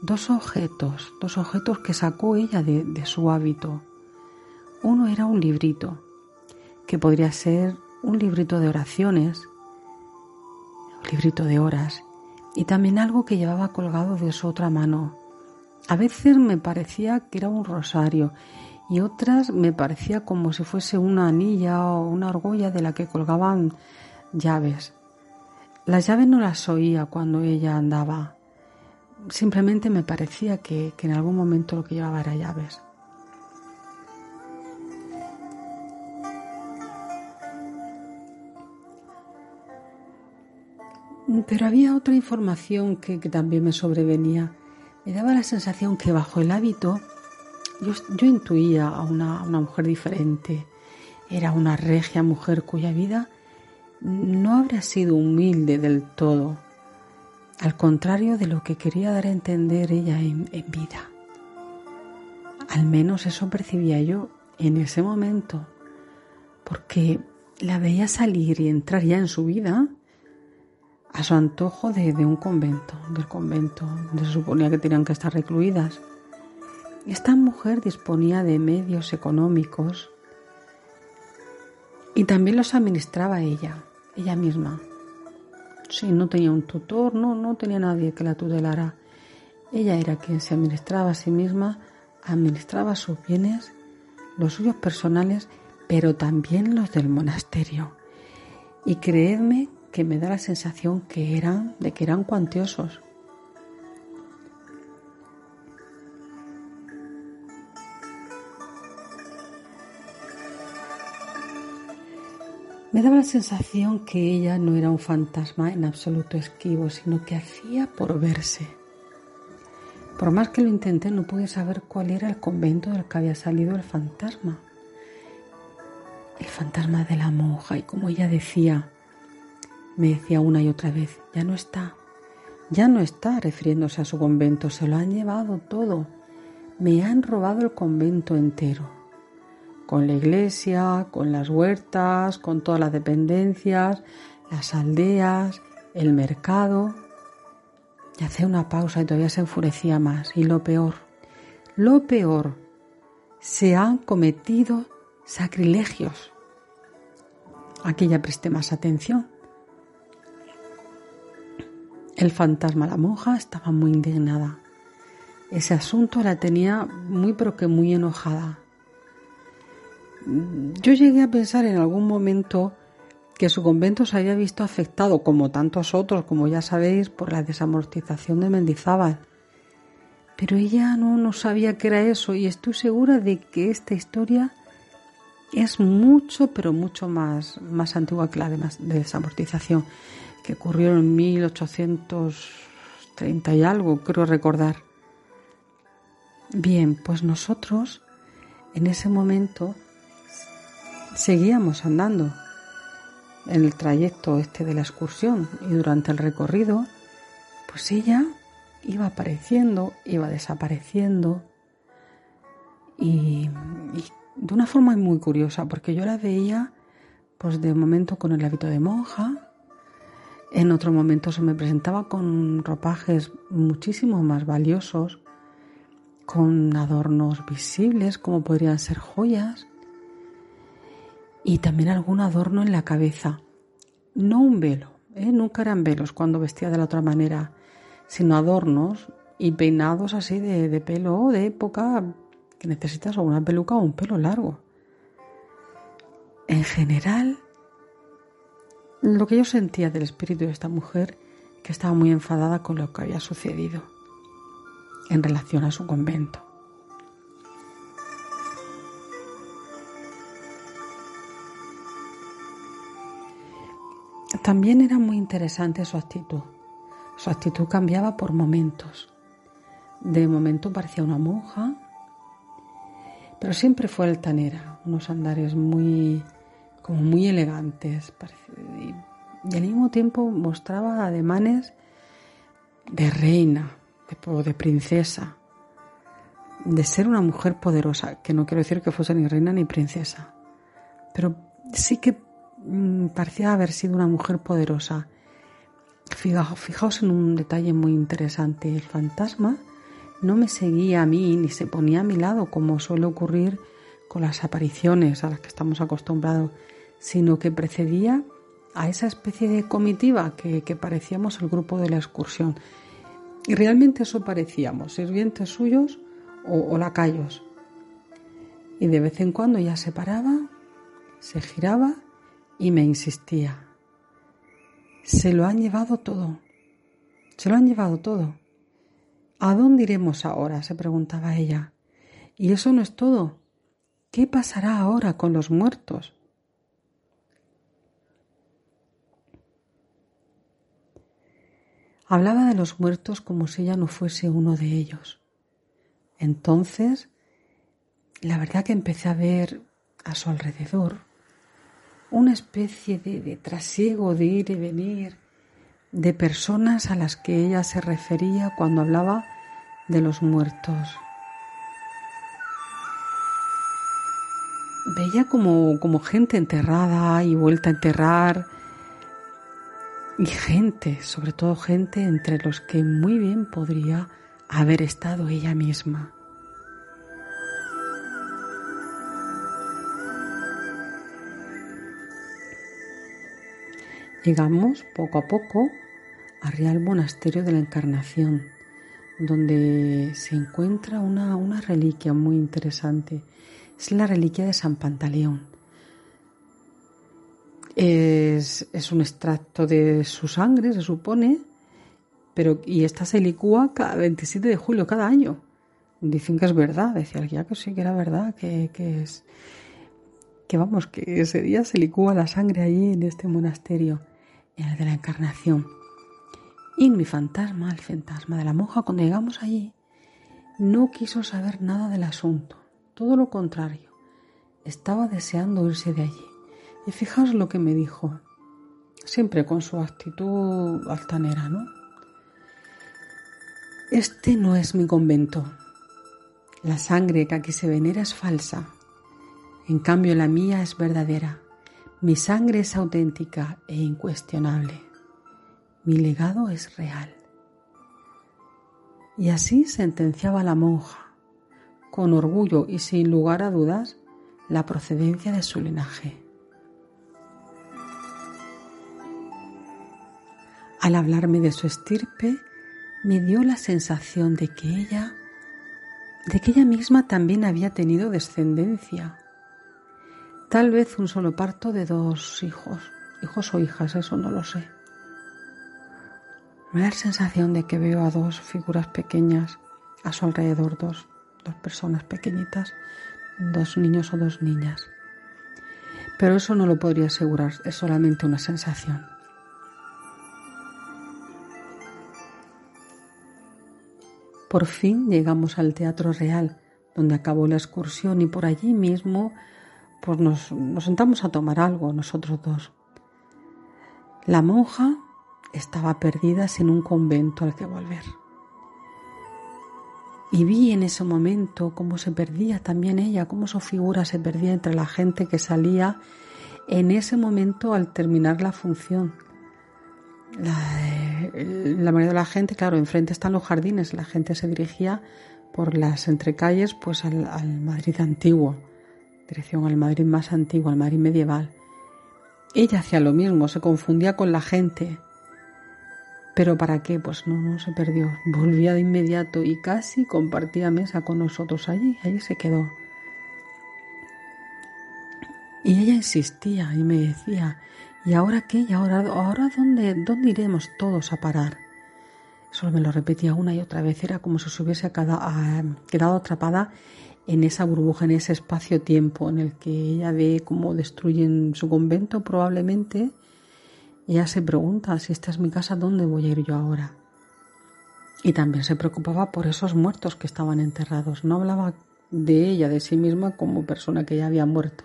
dos objetos, dos objetos que sacó ella de, de su hábito. Uno era un librito, que podría ser un librito de oraciones, un librito de horas, y también algo que llevaba colgado de su otra mano. A veces me parecía que era un rosario y otras me parecía como si fuese una anilla o una argolla de la que colgaban llaves. Las llaves no las oía cuando ella andaba. Simplemente me parecía que, que en algún momento lo que llevaba era llaves. Pero había otra información que, también me sobrevenía. Me daba la sensación que bajo el hábito yo, intuía a una, una mujer diferente. Era una regia mujer cuya vida no habría sido humilde del todo, al contrario de lo que quería dar a entender ella en, en, vida. Al menos eso percibía yo en ese momento, porque la veía salir y entrar ya en su vida a su antojo de, un convento, del convento donde se suponía que tenían que estar recluidas. Esta mujer disponía de medios económicos y también los administraba ella, ella misma. Sí, no tenía un tutor, no, no tenía nadie que la tutelara. Ella era quien se administraba a sí misma, administraba sus bienes, los suyos personales, pero también los del monasterio. Y creedme que me da la sensación que eran, de que eran cuantiosos. Me daba la sensación que ella no era un fantasma en absoluto esquivo, sino que hacía por verse. Por más que lo intenté, no pude saber cuál era el convento del que había salido el fantasma. El fantasma de la monja, y como ella decía, me decía una y otra vez, ya no está, ya no está refiriéndose a su convento, se lo han llevado todo, me han robado el convento entero con la iglesia, con las huertas, con todas las dependencias, las aldeas, el mercado. Y hacía una pausa y todavía se enfurecía más. Y lo peor, lo peor, se han cometido sacrilegios. Aquí ya presté más atención. El fantasma, la monja, estaba muy indignada. Ese asunto la tenía muy pero que muy enojada. Yo llegué a pensar en algún momento que su convento se había visto afectado, como tantos otros, como ya sabéis, por la desamortización de Mendizábal. Pero ella no, no sabía que era eso y estoy segura de que esta historia es mucho, pero mucho más, más antigua que la de, de desamortización, que ocurrió en 1830 y algo, creo recordar. Bien, pues nosotros en ese momento Seguíamos andando en el trayecto este de la excursión y durante el recorrido, pues ella iba apareciendo, iba desapareciendo y, de una forma muy curiosa, porque yo la veía pues de momento con el hábito de monja, en otro momento se me presentaba con ropajes muchísimo más valiosos, con adornos visibles como podrían ser joyas, y también algún adorno en la cabeza. No un velo, ¿eh? nunca eran velos cuando vestía de la otra manera, sino adornos y peinados así de, de pelo de época que necesitas o una peluca o un pelo largo. En general, lo que yo sentía del espíritu de esta mujer, que estaba muy enfadada con lo que había sucedido en relación a su convento. También era muy interesante su actitud. Su actitud cambiaba por momentos. De momento parecía una monja, pero siempre fue altanera, unos andares muy, como muy elegantes. Y, al mismo tiempo mostraba ademanes de reina, de, princesa, de ser una mujer poderosa, que no quiero decir que fuese ni reina ni princesa, pero sí que parecía haber sido una mujer poderosa. Fijaos, en un detalle muy interesante. El fantasma no me seguía a mí ni se ponía a mi lado como suele ocurrir con las apariciones a las que estamos acostumbrados, sino que precedía a esa especie de comitiva que, parecíamos el grupo de la excursión. Y realmente eso parecíamos, sirvientes suyos o, o lacayos. Y de vez en cuando ya se paraba, se giraba y me insistía. Se lo han llevado todo. Se lo han llevado todo. ¿A dónde iremos ahora? se preguntaba ella. Y eso no es todo. ¿Qué pasará ahora con los muertos? Hablaba de los muertos como si ella no fuese uno de ellos. Entonces, la verdad que empecé a ver a su alrededor una especie de, trasiego de ir y venir de personas a las que ella se refería cuando hablaba de los muertos. Veía como, como gente enterrada y vuelta a enterrar y gente, sobre todo gente entre los que muy bien podría haber estado ella misma. Llegamos poco a poco al Real Monasterio de la Encarnación, donde se encuentra una, una reliquia muy interesante. Es la reliquia de San Pantaleón. Es, es, un extracto de su sangre, se supone, pero y esta se licúa cada 27 de julio cada año. Dicen que es verdad, decía el guía que sí que era verdad, que, que es que vamos, que ese día se licúa la sangre allí en este monasterio, el de la Encarnación. Y mi fantasma, el fantasma de la monja, cuando llegamos allí, no quiso saber nada del asunto, todo lo contrario, estaba deseando irse de allí. Y fijaos lo que me dijo, siempre con su actitud altanera, ¿no? Este no es mi convento. La sangre que aquí se venera es falsa. En cambio la mía es verdadera. Mi sangre es auténtica e incuestionable. Mi legado es real. Y así sentenciaba la monja, con orgullo y sin lugar a dudas, la procedencia de su linaje. Al hablarme de su estirpe, me dio la sensación de que ella, de que ella misma también había tenido descendencia. Tal vez un solo parto de dos hijos, hijos o hijas, eso no lo sé. Me da la sensación de que veo a dos figuras pequeñas a su alrededor, dos, dos personas pequeñitas, dos niños o dos niñas. Pero eso no lo podría asegurar, es solamente una sensación. Por fin llegamos al Teatro Real, donde acabó la excursión y por allí mismo pues nos, sentamos a tomar algo nosotros dos. La monja estaba perdida sin un convento al que volver. Y vi en ese momento cómo se perdía también ella, cómo su figura se perdía entre la gente que salía en ese momento al terminar la función la, la mayoría de la gente, claro, enfrente están los jardines, la gente se dirigía por las entrecalles pues al, al Madrid antiguo, dirección al Madrid más antiguo, al Madrid medieval. Ella hacía lo mismo, se confundía con la gente. Pero ¿para qué? Pues no, no se perdió. Volvía de inmediato y casi compartía mesa con nosotros allí. Allí se quedó. Y ella insistía y me decía, ¿Y ahora qué? ¿Y ahora, ahora dónde, dónde iremos todos a parar? Solo me lo repetía una y otra vez. Era como si se hubiese quedado atrapada en esa burbuja, en ese espacio-tiempo en el que ella ve cómo destruyen su convento probablemente. Ella se pregunta, si esta es mi casa, ¿dónde voy a ir yo ahora? Y también se preocupaba por esos muertos que estaban enterrados. No hablaba de ella, de sí misma, como persona que ya había muerto.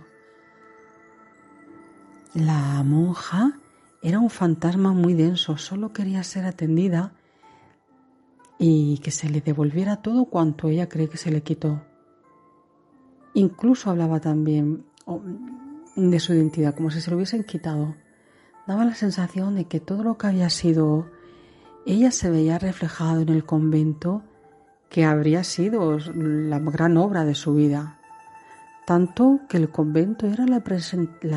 La monja era un fantasma muy denso, solo quería ser atendida y que se le devolviera todo cuanto ella cree que se le quitó. Incluso hablaba también de su identidad, como si se lo hubiesen quitado. Daba la sensación de que todo lo que había sido ella se veía reflejado en el convento que habría sido la gran obra de su vida tanto que el convento era la,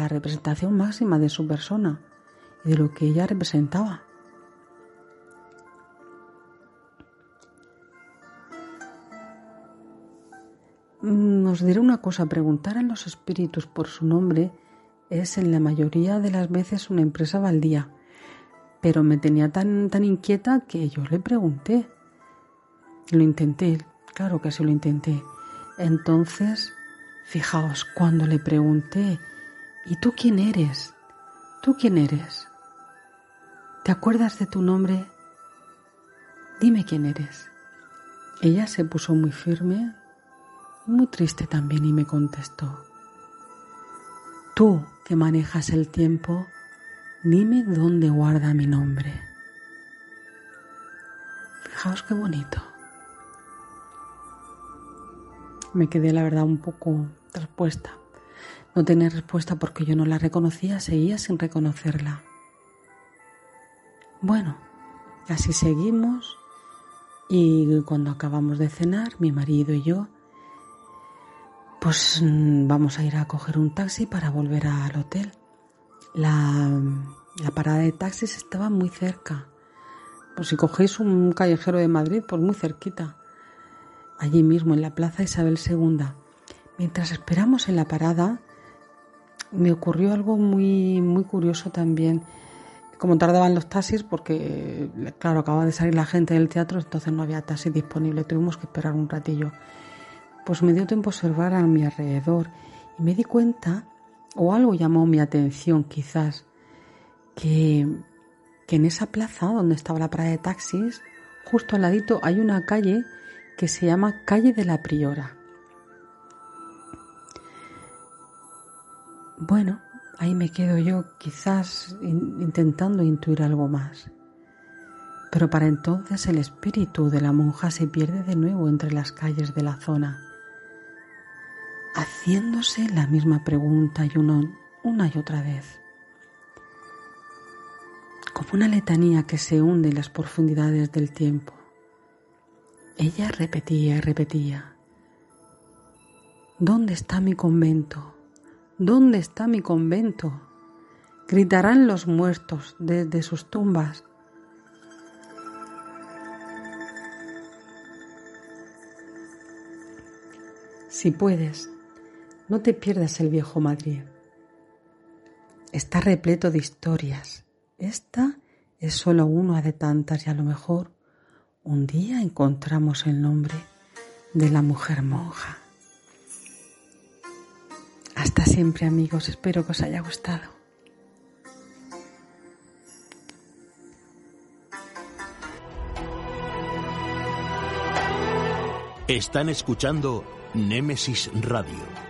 representación máxima de su persona y de lo que ella representaba. Nos diré una cosa, preguntar a los espíritus por su nombre es en la mayoría de las veces una empresa baldía, pero me tenía tan, tan inquieta que yo le pregunté. Lo intenté, claro que sí lo intenté. Entonces Fijaos, cuando le pregunté, ¿y tú quién eres? ¿Tú quién eres? ¿Te acuerdas de tu nombre? Dime quién eres. Ella se puso muy firme, muy triste también y me contestó, Tú que manejas el tiempo, dime dónde guarda mi nombre. Fijaos qué bonito. Me quedé la verdad un poco respuesta. No tenía respuesta porque yo no la reconocía, seguía sin reconocerla. Bueno, así seguimos y cuando acabamos de cenar, mi marido y yo, pues mm, vamos a ir a coger un taxi para volver al hotel. La, la parada de taxis estaba muy cerca. Pues si cogéis un callejero de Madrid, pues muy cerquita, allí mismo en la Plaza Isabel II. Mientras esperamos en la parada, me ocurrió algo muy, muy curioso también. Como tardaban los taxis, porque, claro, acababa de salir la gente del teatro, entonces no había taxi disponible, tuvimos que esperar un ratillo. Pues me dio tiempo a observar a mi alrededor y me di cuenta, o algo llamó mi atención quizás, que, que en esa plaza donde estaba la parada de taxis, justo al ladito hay una calle que se llama Calle de la Priora. Bueno, ahí me quedo yo quizás intentando intuir algo más. Pero para entonces el espíritu de la monja se pierde de nuevo entre las calles de la zona, haciéndose la misma pregunta y una y otra vez, como una letanía que se hunde en las profundidades del tiempo. Ella repetía y repetía, ¿dónde está mi convento? ¿Dónde está mi convento? Gritarán los muertos desde sus tumbas. Si puedes, no te pierdas el viejo Madrid. Está repleto de historias. Esta es solo una de tantas y a lo mejor un día encontramos el nombre de la mujer monja. Hasta siempre amigos, espero que os haya gustado. Están escuchando Némesis Radio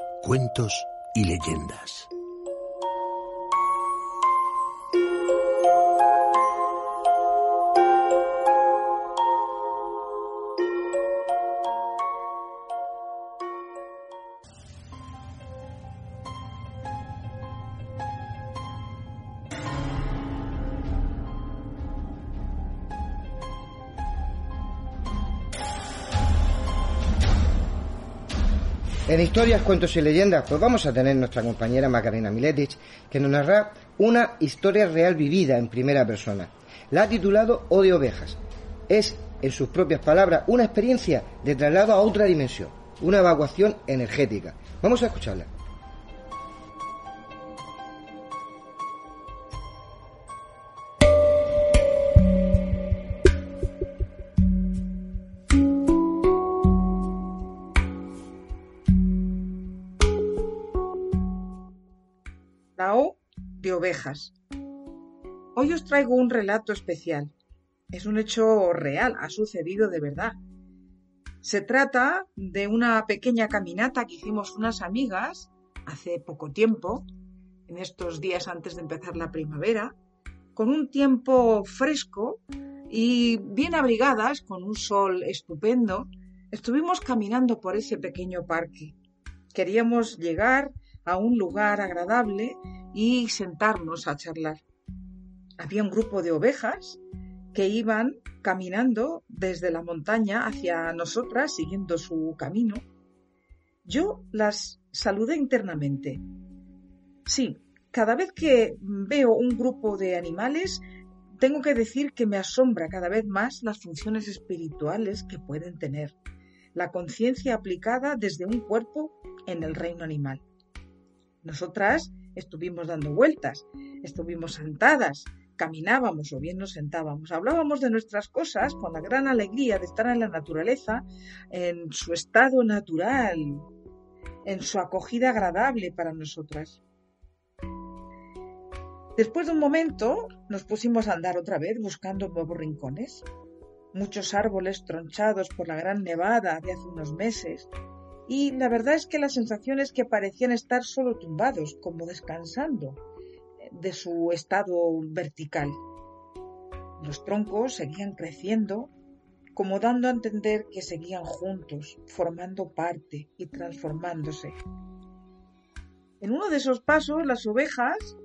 cuentos y leyendas. En historias, cuentos y leyendas, pues vamos a tener nuestra compañera Macarena Miletich, que nos narra una historia real vivida en primera persona. La ha titulado O de ovejas. Es, en sus propias palabras, una experiencia de traslado a otra dimensión, una evacuación energética. Vamos a escucharla. Hoy os traigo un relato especial. Es un hecho real, ha sucedido de verdad. Se trata de una pequeña caminata que hicimos unas amigas hace poco tiempo, en estos días antes de empezar la primavera, con un tiempo fresco y bien abrigadas, con un sol estupendo, estuvimos caminando por ese pequeño parque. Queríamos llegar a un lugar agradable y sentarnos a charlar. Había un grupo de ovejas que iban caminando desde la montaña hacia nosotras, siguiendo su camino. Yo las saludé internamente. Sí, cada vez que veo un grupo de animales, tengo que decir que me asombra cada vez más las funciones espirituales que pueden tener, la conciencia aplicada desde un cuerpo en el reino animal. Nosotras estuvimos dando vueltas, estuvimos sentadas, caminábamos o bien nos sentábamos, hablábamos de nuestras cosas con la gran alegría de estar en la naturaleza, en su estado natural, en su acogida agradable para nosotras. Después de un momento nos pusimos a andar otra vez buscando nuevos rincones. Muchos árboles tronchados por la gran nevada de hace unos meses, y la verdad es que las sensaciones que parecían estar solo tumbados, como descansando de su estado vertical. Los troncos seguían creciendo, como dando a entender que seguían juntos, formando parte y transformándose. En uno de esos pasos, las ovejas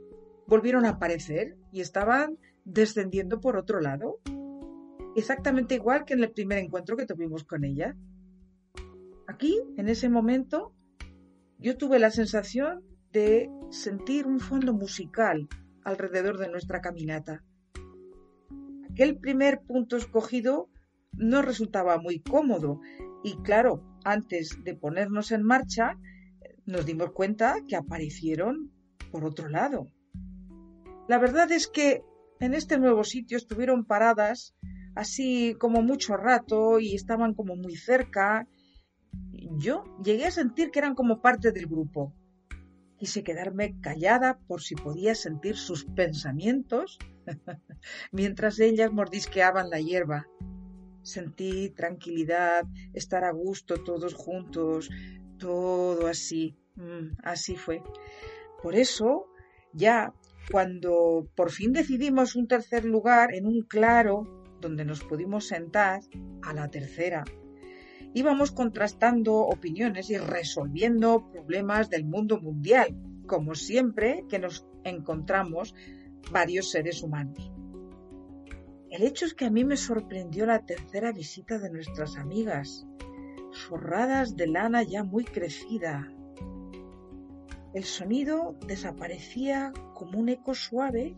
volvieron a aparecer y estaban descendiendo por otro lado, exactamente igual que en el primer encuentro que tuvimos con ella. Aquí, en ese momento, yo tuve la sensación de sentir un fondo musical alrededor de nuestra caminata. Aquel primer punto escogido no resultaba muy cómodo y claro, antes de ponernos en marcha, nos dimos cuenta que aparecieron por otro lado. La verdad es que en este nuevo sitio estuvieron paradas así como mucho rato y estaban como muy cerca. Yo llegué a sentir que eran como parte del grupo. Quise quedarme callada por si podía sentir sus pensamientos mientras ellas mordisqueaban la hierba. Sentí tranquilidad, estar a gusto todos juntos, todo así. Mm, así fue. Por eso, ya cuando por fin decidimos un tercer lugar en un claro donde nos pudimos sentar, a la tercera, íbamos contrastando opiniones y resolviendo problemas del mundo mundial, como siempre que nos encontramos varios seres humanos. El hecho es que a mí me sorprendió la tercera visita de nuestras amigas, forradas de lana ya muy crecida. El sonido desaparecía como un eco suave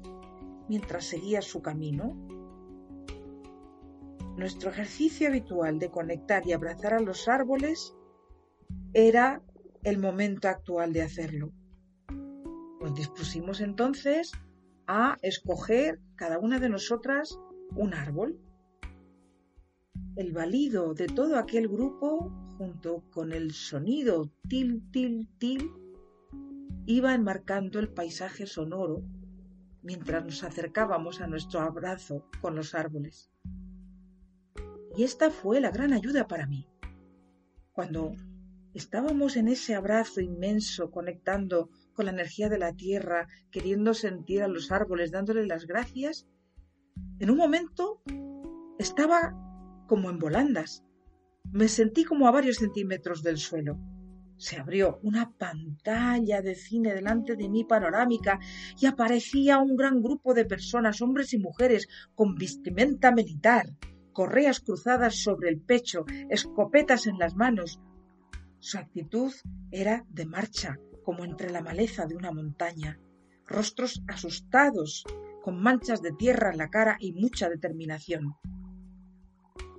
mientras seguía su camino. Nuestro ejercicio habitual de conectar y abrazar a los árboles era el momento actual de hacerlo. Nos dispusimos entonces a escoger cada una de nosotras un árbol. El balido de todo aquel grupo, junto con el sonido til, til, til, iba enmarcando el paisaje sonoro mientras nos acercábamos a nuestro abrazo con los árboles. Y esta fue la gran ayuda para mí. Cuando estábamos en ese abrazo inmenso, conectando con la energía de la tierra, queriendo sentir a los árboles, dándole las gracias, en un momento estaba como en volandas. Me sentí como a varios centímetros del suelo. Se abrió una pantalla de cine delante de mí panorámica y aparecía un gran grupo de personas, hombres y mujeres, con vestimenta militar, correas cruzadas sobre el pecho, escopetas en las manos. Su actitud era de marcha, como entre la maleza de una montaña, rostros asustados, con manchas de tierra en la cara y mucha determinación.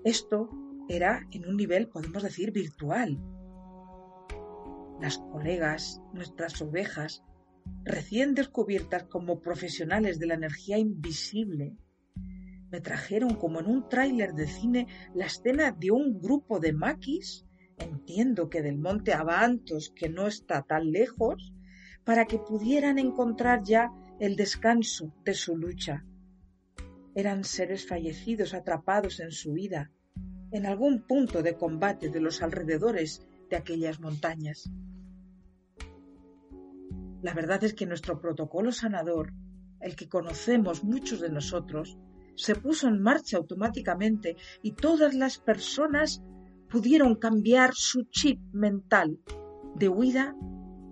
Esto era en un nivel, podemos decir, virtual. Las colegas, nuestras ovejas, recién descubiertas como profesionales de la energía invisible, me trajeron como en un tráiler de cine la escena de un grupo de maquis, entiendo que del monte Avantos, que no está tan lejos, para que pudieran encontrar ya el descanso de su lucha. Eran seres fallecidos atrapados en su vida, en algún punto de combate de los alrededores de aquellas montañas. La verdad es que nuestro protocolo sanador, el que conocemos muchos de nosotros, se puso en marcha automáticamente y todas las personas pudieron cambiar su chip mental de huida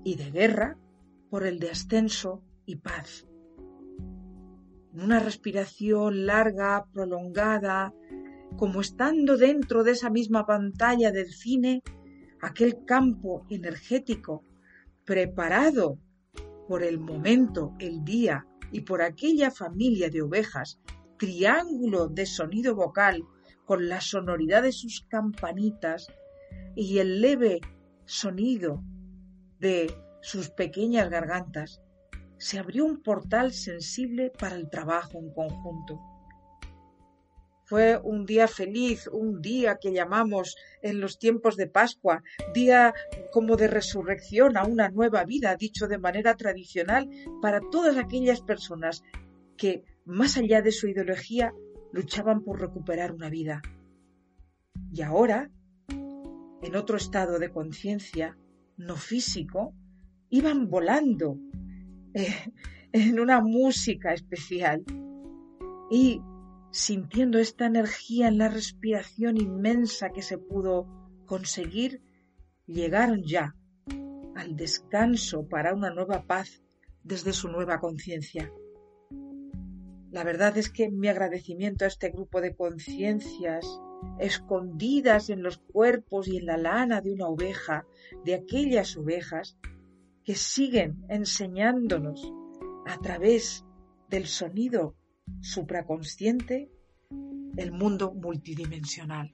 y de guerra por el de ascenso y paz. En una respiración larga, prolongada, como estando dentro de esa misma pantalla del cine, aquel campo energético preparado por el momento, el día y por aquella familia de ovejas, triángulo de sonido vocal con la sonoridad de sus campanitas y el leve sonido de sus pequeñas gargantas, se abrió un portal sensible para el trabajo en conjunto. Fue un día feliz, un día que llamamos en los tiempos de Pascua, día como de resurrección a una nueva vida, dicho de manera tradicional, para todas aquellas personas que, más allá de su ideología, luchaban por recuperar una vida. Y ahora, en otro estado de conciencia, no físico, iban volando eh, en una música especial y sintiendo esta energía en la respiración inmensa que se pudo conseguir, llegaron ya al descanso para una nueva paz desde su nueva conciencia. La verdad es que mi agradecimiento a este grupo de conciencias escondidas en los cuerpos y en la lana de una oveja, de aquellas ovejas que siguen enseñándonos a través del sonido supraconsciente el mundo multidimensional.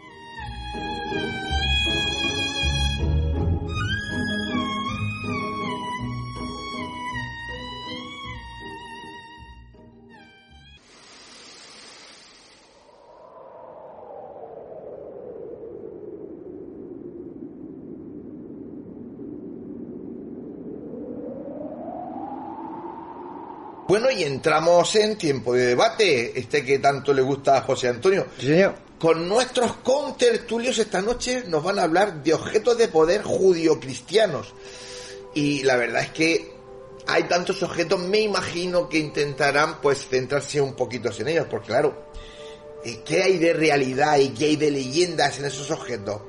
Bueno, y entramos en tiempo de debate, este que tanto le gusta a José Antonio. Con nuestros contertulios esta noche nos van a hablar de objetos de poder judio-cristianos. Y la verdad es que hay tantos objetos, me imagino que intentarán pues centrarse un poquito en ellos, porque claro, eh, ¿qué hay de realidad y qué hay de leyendas en esos objetos?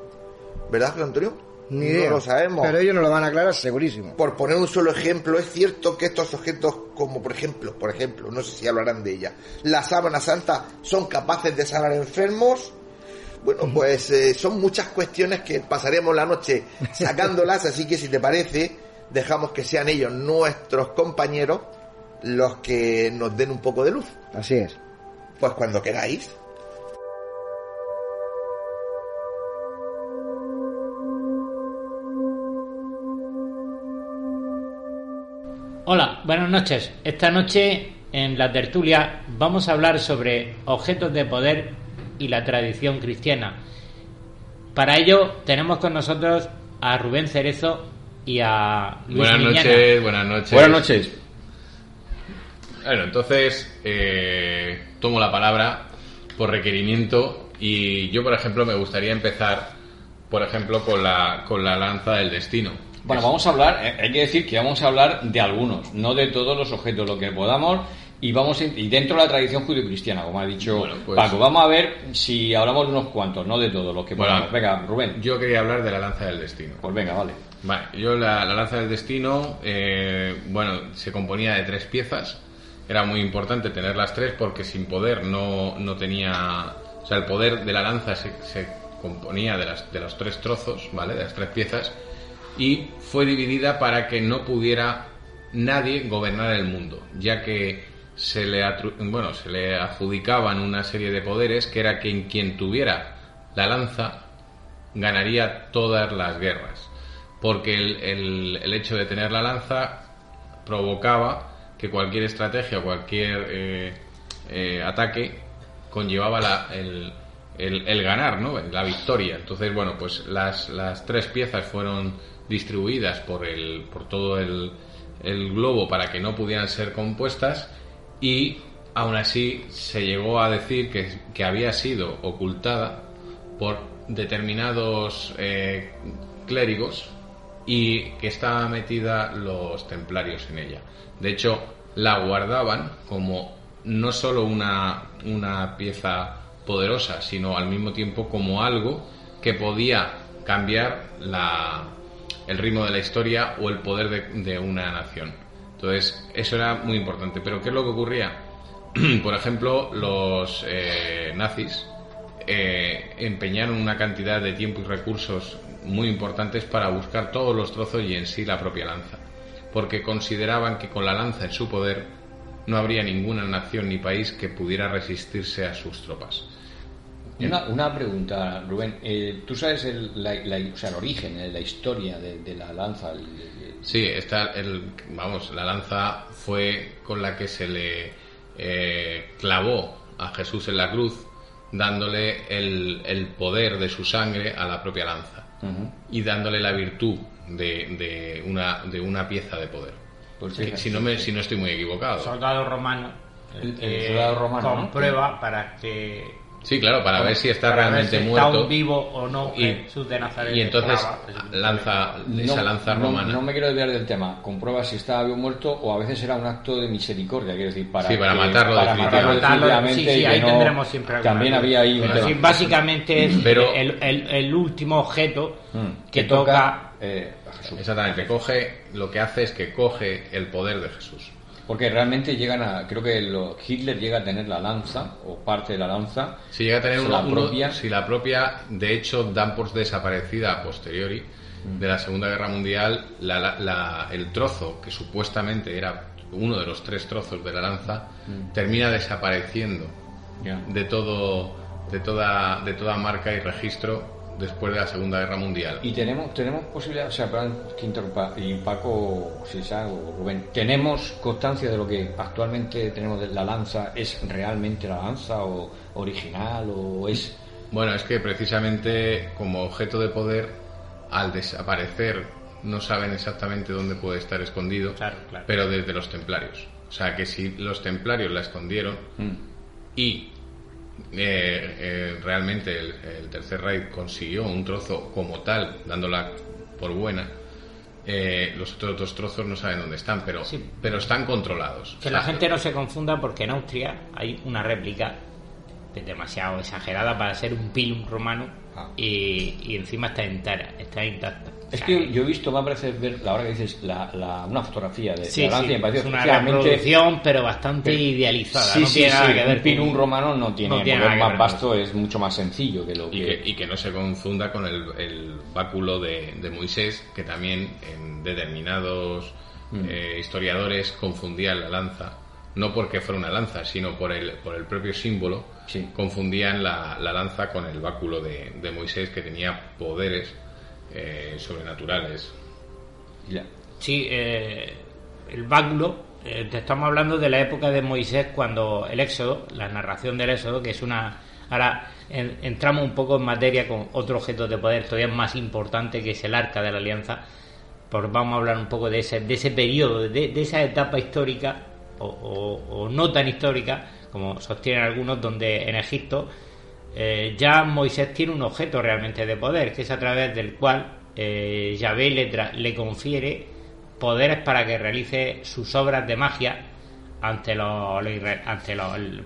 ¿Verdad, José Antonio? Ni idea. No lo sabemos. Pero ellos no lo van a aclarar segurísimo. Por poner un solo ejemplo, es cierto que estos objetos, como por ejemplo, por ejemplo, no sé si hablarán de ella, la sábana santa, son capaces de sanar enfermos. Bueno, pues eh, son muchas cuestiones que pasaremos la noche sacándolas, así que si te parece, dejamos que sean ellos, nuestros compañeros, los que nos den un poco de luz. Así es. Pues cuando queráis. Hola, buenas noches. Esta noche en la tertulia vamos a hablar sobre objetos de poder y la tradición cristiana. Para ello tenemos con nosotros a Rubén Cerezo y a Luis Buenas Miñana. noches, buenas noches. Buenas noches. Bueno, entonces eh, tomo la palabra por requerimiento y yo, por ejemplo, me gustaría empezar, por ejemplo, con la, con la lanza del destino. Bueno, vamos a hablar, eh, hay que decir que vamos a hablar de algunos, no de todos los objetos, lo que podamos, y vamos a- y dentro de la tradición judio-cristiana, como ha dicho Bueno, pues- Paco. Vamos a ver si hablamos de unos cuantos, no de todos los que Bueno, podamos. Venga, Rubén. Yo quería hablar de la lanza del destino. Pues venga, vale. Vale, yo la, la lanza del destino, eh, bueno, se componía de tres piezas. Era muy importante tener las tres porque sin poder no, no tenía... O sea, el poder de la lanza se, se componía de, las, de los tres trozos, ¿vale? De las tres piezas. Y fue dividida para que no pudiera nadie gobernar el mundo, ya que se le, bueno, se le adjudicaban una serie de poderes que era que quien tuviera la lanza ganaría todas las guerras porque el, el- hecho de tener la lanza provocaba que cualquier estrategia o cualquier eh, eh, ataque conllevaba la- el- el ganar, ¿no? la victoria. Entonces, bueno, pues las, las tres piezas fueron distribuidas por, el, por todo el, el globo para que no pudieran ser compuestas y aún así se llegó a decir que, que había sido ocultada por determinados eh, clérigos y que estaba metida los templarios en ella. De hecho, la guardaban como no solo una, una pieza poderosa, sino al mismo tiempo como algo que podía cambiar la, el ritmo de la historia o el poder de, de una nación. Entonces, eso era muy importante. Pero, ¿qué es lo que ocurría? Por ejemplo, los eh, nazis eh, empeñaron una cantidad de tiempo y recursos muy importantes para buscar todos los trozos y en sí la propia lanza, porque consideraban que con la lanza en su poder no habría ninguna nación ni país que pudiera resistirse a sus tropas. Una, una pregunta, Rubén. Eh, ¿Tú sabes el, la- la- o sea, el origen, eh, la historia de, de la lanza? El- el- Sí, está el, vamos, la lanza fue con la que se le eh, clavó a Jesús en la cruz, dándole el, el poder de su sangre a la propia lanza y dándole la virtud de, de una, de una pieza de poder. Pues si, no me, si no estoy muy equivocado. Soldado romano. El- soldado romano, ¿no? Comprueba para que. Sí, claro, para ver si está para ver realmente si muerto. Está vivo o no Y- Jesús de Nazaret. Y entonces lanza, esa lanza romana. No, me quiero desviar del tema. Comprueba si está vivo o muerto o a veces era un acto de misericordia, quiero decir, para, Sí, para que- matarlo para definitivamente. matarlo Matarlo, sí, definitivamente sí, ahí no- tendremos siempre alguna También había ahí un Pero tema. sí, básicamente es Pero- el, el- el último objeto Mm, que toca. eh, a Jesús. Exactamente, coge, lo que hace es que coge el poder de Jesús. Porque realmente llegan a. Creo que lo- Hitler llega a tener la lanza, o parte de la lanza. Si llega a tener uno, la uno- propia. si la propia, de hecho, dan por desaparecida a posteriori Mm. de la Segunda Guerra Mundial la- la- la- el trozo que supuestamente era uno de los tres trozos de la lanza Mm. termina desapareciendo Ya. de todo de toda de toda marca y registro después de la Segunda Guerra Mundial. Y tenemos, tenemos posibilidad, o sea, perdón que interrumpa, y Paco, si o Rubén, ¿tenemos constancia de lo que actualmente tenemos de la lanza? ¿Es realmente la lanza o original o es...? Bueno, es que precisamente como objeto de poder, al desaparecer, no saben exactamente dónde puede estar escondido, Claro, claro. pero desde los templarios. O sea, que si los templarios la escondieron Mm. y eh, eh, realmente el, el Tercer Reich consiguió un trozo como tal, dándola por buena, eh, los otros dos trozos no saben dónde están, pero, Sí. pero están controlados. Que O sea, la gente no se confunda porque en Austria hay una réplica demasiado exagerada para ser un pilum romano Ah. y, y encima está entera, está intacta. Es que yo he visto, me parece ver, la hora que dices, la, la- una fotografía de, Sí, la lanza sí, y me pareció es una reproducción, pero bastante Pero- idealizada. Sí, no sí, tiene sí, nada que ver un con- romano no tiene, no tiene porque nada es que más ver vasto, es mucho más sencillo que lo que... y que, y que no se confunda con el, el báculo de, de Moisés, que también en determinados Mm. eh, historiadores confundían la lanza, no porque fuera una lanza, sino por el, por el propio símbolo, Sí. confundían la, la lanza con el báculo de, de Moisés, que tenía poderes eh, sobrenaturales. Sí, eh, el báculo, eh, te estamos hablando de la época de Moisés cuando el Éxodo, la narración del Éxodo, que es una... Ahora en- entramos un poco en materia con otro objeto de poder todavía más importante que es el arca de la alianza. Pues vamos a hablar un poco de ese, de ese periodo, de, de esa etapa histórica o, o- o no tan histórica, como sostienen algunos, donde en Egipto eh, ya Moisés tiene un objeto realmente de poder, que es a través del cual eh, Yahvé le, le confiere poderes para que realice sus obras de magia ante los, ante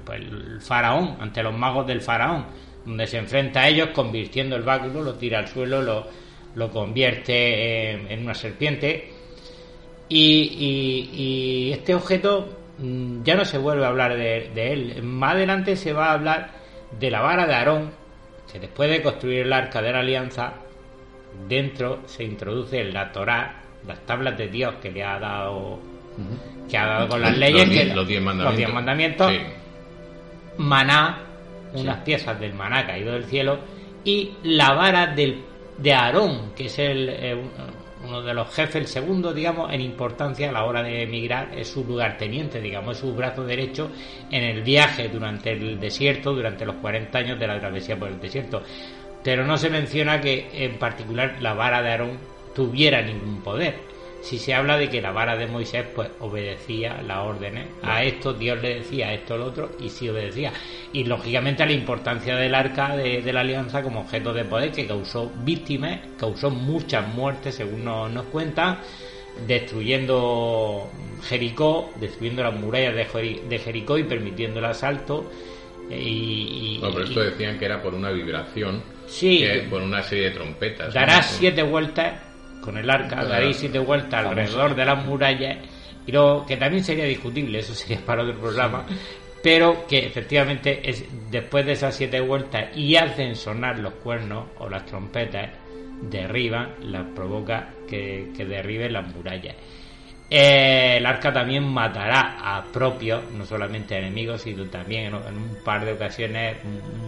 pues, el faraón, ante los magos del faraón, donde se enfrenta a ellos convirtiendo el báculo, lo tira al suelo, lo, lo convierte en, una serpiente y, este objeto mm, ya no se vuelve a hablar de él. Más adelante se va a hablar de la vara de Aarón, que después de construir el arca de la alianza, dentro se introduce la Torá, las tablas de Dios que le ha dado, que ha dado con las Los leyes, que- los diez mandamientos. diez mandamientos, Sí. maná, unas piezas del maná caído del cielo, y la vara del, de Aarón, que es el, eh, uno de los jefes, el segundo, digamos, en importancia a la hora de emigrar, es su lugarteniente, digamos, es su brazo derecho en el viaje durante el desierto, durante los 40 años de la travesía por el desierto. Pero no se menciona que en particular la vara de Aarón tuviera ningún poder. Si se habla de que la vara de Moisés pues obedecía las órdenes, a esto Dios le decía, a esto lo otro, y sí obedecía. Y lógicamente a la importancia del arca de, de la alianza como objeto de poder que causó víctimas, causó muchas muertes según nos, nos cuentan, destruyendo Jericó, destruyendo las murallas de, Jeri- de Jericó y permitiendo el asalto. Y, y- No, pero esto y decían que era por una vibración, Sí. que- por una serie de trompetas. ¿no? darás siete vueltas con el arca, daréis siete vueltas alrededor de las murallas, y luego, que también sería discutible, eso sería para otro programa, pero que efectivamente es después de esas siete vueltas y hacen sonar los cuernos o las trompetas, derriban, las provoca que, que derriben las murallas. Eh, el arca también matará a propios, no solamente enemigos, sino también en, en un par de ocasiones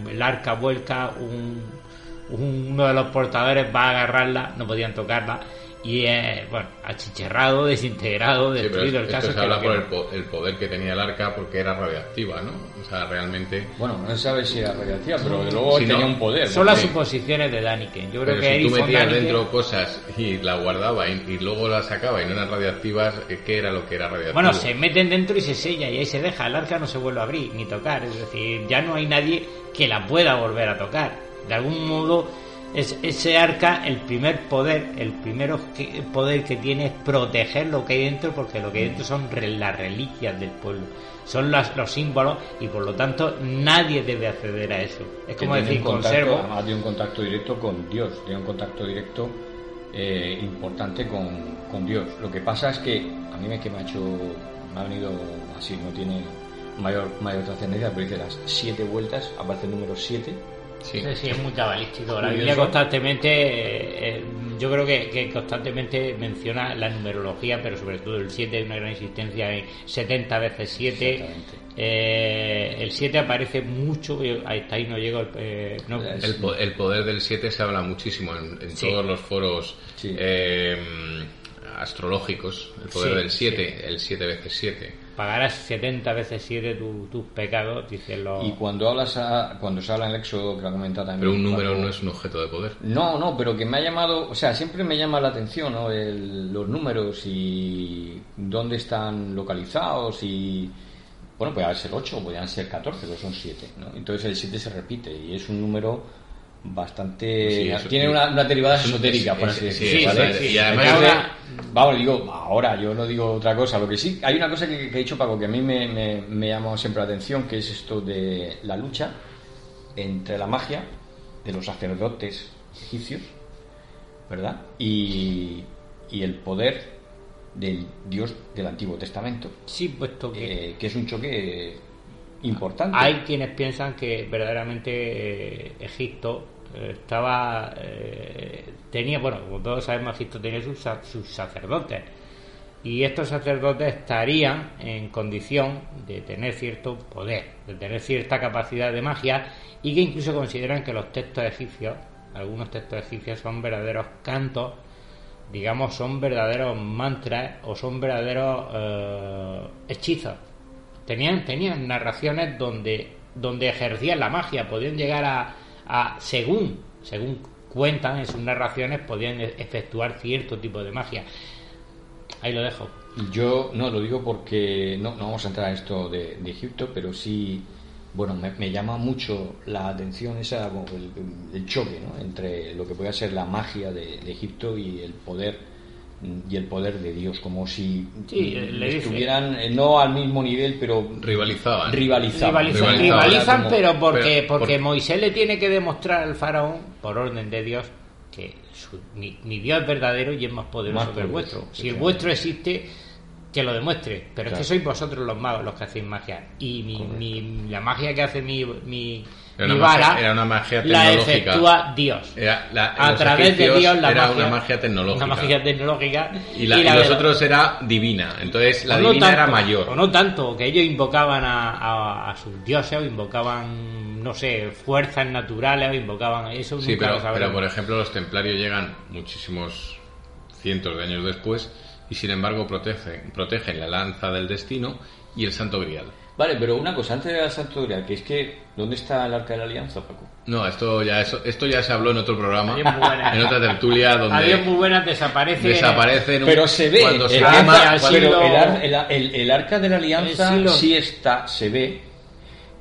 el arca vuelca, un, uno de los portadores va a agarrarla, no podían tocarla, y eh, bueno, achicharrado, desintegrado, Sí, pero destruido. el esto caso se que habla por el, po- el poder que tenía el arca porque era radioactiva, ¿no? O sea, realmente... Bueno, no se sabe si era radiactiva, pero de luego Si tenía no- un poder. Son las suposiciones de Daniken. Yo creo Pero que si tú metías Daniken- dentro cosas y la guardaba y, y luego la sacaba y no eran radioactivas, eh, ¿qué era lo que era radioactivo? Bueno, se meten dentro y se sella y ahí se deja. El arca no se vuelve a abrir ni tocar. Es decir, ya no hay nadie que la pueda volver a tocar. De algún modo, es, ese arca, el primer poder, el primer poder que tiene es proteger lo que hay dentro, porque lo que hay dentro son las reliquias del pueblo. Son las- los símbolos y por lo tanto nadie debe acceder a eso. Es como decir, contacto, conservo. además tiene un contacto directo con Dios, tiene un contacto directo eh, importante con, con Dios. Lo que pasa es que a mí me, que me ha hecho, me ha venido así, no tiene mayor, mayor trascendencia, pero dice las siete vueltas, aparece el número siete. Sí, sí, es muy cabalístico. La. Biblia constantemente, eh, eh, yo creo que, que constantemente menciona la numerología, pero sobre todo el 7 hay una gran insistencia en 70 veces 7. Exactamente. Eh, el 7 aparece mucho, eh, hasta ahí no llego. eh, no- El, po- el poder del 7 se habla muchísimo en, en Sí. todos los foros Sí. eh, astrológicos. El poder Sí, del 7, el 7 veces 7. Pagarás 70 veces 7 tu- tus pecados, dicen los. Y cuando hablas a- cuando se habla en el Éxodo, que lo ha comentado también. Pero un número cuando- no es un objeto de poder. No, no, pero que me ha llamado, o sea, siempre me llama la atención ¿no? El- los números y dónde están localizados y... Bueno, podían ser 8 o podían ser 14, pero son 7, ¿no? Entonces el 7 se repite y es un número bastante... Sí, eso- tiene una, una derivada esotérica, por sí, así sí, decirlo, sí, ¿vale? sí, sí. Y además- Entonces, Vamos, digo, ahora yo no digo otra cosa. Lo que sí, hay una cosa que, que ha dicho Paco que a mí me, me, me llamó siempre la atención, que es esto de la lucha entre la magia de los sacerdotes egipcios, ¿verdad? Y, y el poder del Dios del Antiguo Testamento, Sí, puesto que. eh, que es un choque Hay quienes piensan que verdaderamente eh, Egipto eh, estaba eh, tenía bueno como todos sabemos Egipto tenía sus, sus sacerdotes. Y estos sacerdotes estarían en condición de tener cierto poder de tener cierta capacidad de magia y que incluso consideran que los textos egipcios algunos textos egipcios son verdaderos cantos digamos son verdaderos mantras o son verdaderos hechizos tenían tenían narraciones donde donde ejercían la magia podían llegar a, a según según cuentan en sus narraciones podían e- efectuar cierto tipo de magia ahí lo dejo Yo no lo digo porque no, no vamos a entrar en esto de, de Egipto, pero sí, bueno, me, llama mucho la atención esa, el, choque ¿no? entre lo que puede ser la magia de Egipto y el poder y el poder de Dios, como si Sí, le dice- estuvieran eh, no al mismo nivel, pero Rivalizaban. rivalizaban. rivalizan, Rivalizaban. Como- pero porque pero- porque por- Moisés le tiene que demostrar al faraón por orden de Dios que su- mi, mi Dios es verdadero y es más poderoso Más que el vuestro si el vuestro existe que lo demuestre pero es que sois vosotros los magos los que hacéis magia y mi, mi- la magia que hace mi, mi, Era mi una magia- vara era una magia la efectúa Dios Era la- a través de Dios la era magia una magia tecnológica. una magia tecnológica Y, la, y la los de- otros era divina. Entonces la no divina era mayor. O no tanto, que ellos invocaban a, a- a sus dioses o invocaban, no sé, fuerzas naturales o invocaban eso. Sí, nunca pero, lo pero por ejemplo los templarios llegan muchísimos cientos de años después y sin embargo protegen, protegen la lanza del destino y el santo grial. Vale, pero una cosa, antes de la Santo Grial, que es que, ¿dónde está el Arca de la Alianza, Paco? No, esto ya, eso, esto ya se habló en otro programa, Adiós, en otra tertulia Adiós donde muy buenas, desaparece. desaparece en un- Pero se ve, cuando se el, quema- arca, al pero siglo- el, ar- el- el- arca de la alianza sí está, se ve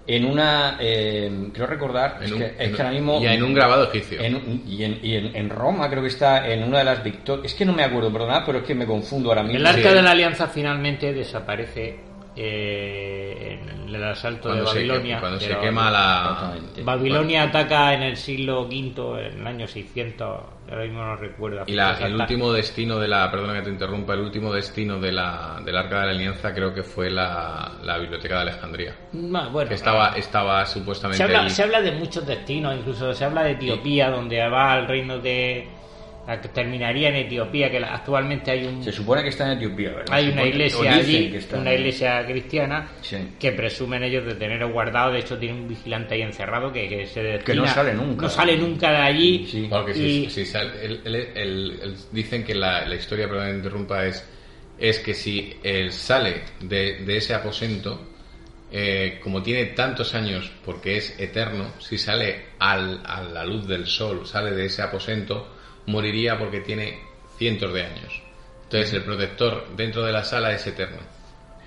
en una, eh, creo recordar, en es, un- que, es en- que ahora mismo... y en un grabado egipcio. en un- y en, y en- en Roma creo que está en una de las victorias, es que no me acuerdo, perdonad, pero es que me confundo ahora mismo. El arca Sí. de la alianza finalmente desaparece eh, en el asalto cuando de se, Babilonia. cuando se quema la... Babilonia ataca en el siglo V, en el año 600, ahora mismo no recuerdo. Y la- el último destino de la, perdona que te interrumpa, el último destino de la, del Arca de la Alianza creo que fue la, la Biblioteca de Alejandría. Bueno, que estaba, estaba supuestamente se habla, ahí. se habla de muchos destinos, incluso se habla de Etiopía, donde va al reino de terminaría en Etiopía, que la- actualmente hay un Se supone que está en Etiopía, ¿verdad? hay una iglesia allí, está una iglesia cristiana, Sí. que presumen ellos de tener guardado. De hecho, tiene un vigilante ahí encerrado que, que se Que no destina- sale nunca. No sale nunca de allí. Porque si, y- si sal- el- el- el- el- dicen que la, la historia, perdón interrumpa, es, es que si él sale de, de ese aposento, eh, como tiene tantos años, porque es eterno, si sale al- a la luz del sol, sale de ese aposento, moriría porque tiene cientos de años. Entonces el protector dentro de la sala es eterno,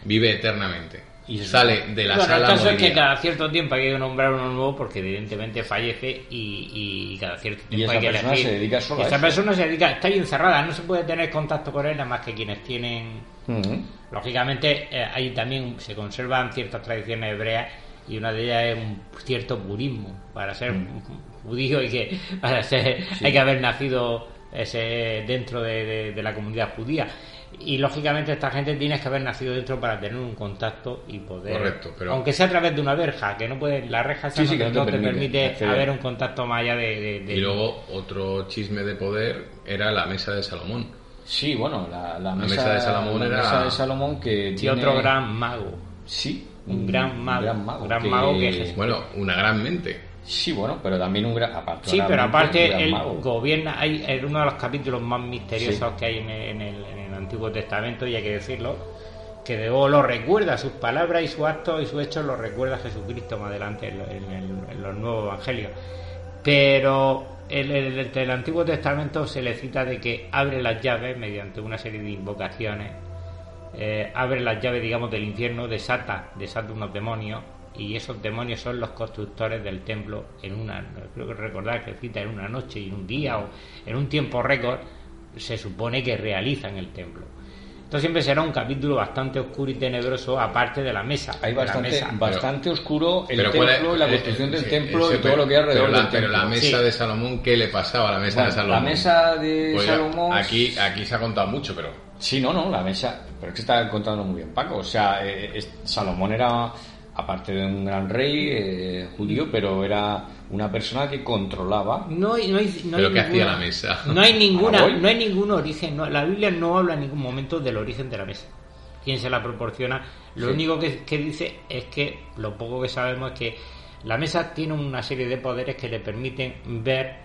vive eternamente. Y sale de la bueno, sala el caso es que moriría. cada cierto tiempo hay que nombrar uno nuevo porque evidentemente fallece y, y cada cierto Y tiempo esa hay que persona elegir. se dedica solo Y a esta eso. persona se dedica, está ahí encerrada, no se puede tener contacto con él nada más que quienes tienen. Lógicamente, eh, ahí también se conservan ciertas tradiciones hebreas y una de ellas es un cierto budismo. Para ser judío hay que, para ser, Sí. hay que haber nacido ese, dentro de, de- de la comunidad judía. Y lógicamente esta gente tiene que haber nacido dentro para tener un contacto y poder... Correcto, pero- Aunque sea a través de una verja, que no puede... La reja esa Sí, sí, no, que te, no te permite, haber un contacto más allá de... de- de- Y luego otro chisme de poder era la mesa de Salomón. Sí, bueno, la, la La mesa, mesa de Salomón la era- mesa de Salomón que tiene- otro gran mago. Sí, Un gran mago. gran mago, gran que- mago que es Bueno, una gran mente. Sí, bueno, pero también un gran... Aparte, Sí, pero aparte él mago. gobierna, hay en uno de los capítulos más misteriosos Sí. que hay en el, en el- en el Antiguo Testamento, y hay que decirlo, que de nuevo lo recuerda, sus palabras y sus actos y sus hechos lo recuerda Jesucristo más adelante en, en el- en los nuevos evangelios. Pero el- el Antiguo Testamento se le cita de que abre las llaves mediante una serie de invocaciones, eh, abre las llaves, digamos, del infierno, desata, desata unos demonios, y esos demonios son los constructores del templo en una, creo que recordar que cita en una noche y en un día o en un tiempo récord, se supone que realizan el templo. Esto siempre será un capítulo bastante oscuro y tenebroso, aparte de la mesa. Hay bastante, mesa. bastante oscuro el Pero ¿cuál es- templo, la eh, construcción eh, del sí, templo sí, y todo pero- lo que hay alrededor pero la, del pero templo. la mesa Sí. de Salomón, ¿qué le pasaba a la mesa Bueno, de Salomón? la mesa de Pues ya, Salomón... Aquí, aquí se ha contado mucho, pero Sí, no, no, la mesa... Pero es que está contando muy bien Paco. O sea, eh, es- Salomón era, aparte de un gran rey eh, judío, pero era una persona que controlaba... No hay, no hay, no ¿Pero hay hacía ninguna- la mesa? No hay ninguna, voy. no hay ningún origen. no- la Biblia no habla en ningún momento del origen de la mesa. Quién se la proporciona. Lo Sí. único que, que dice es que lo poco que sabemos es que la mesa tiene una serie de poderes que le permiten ver,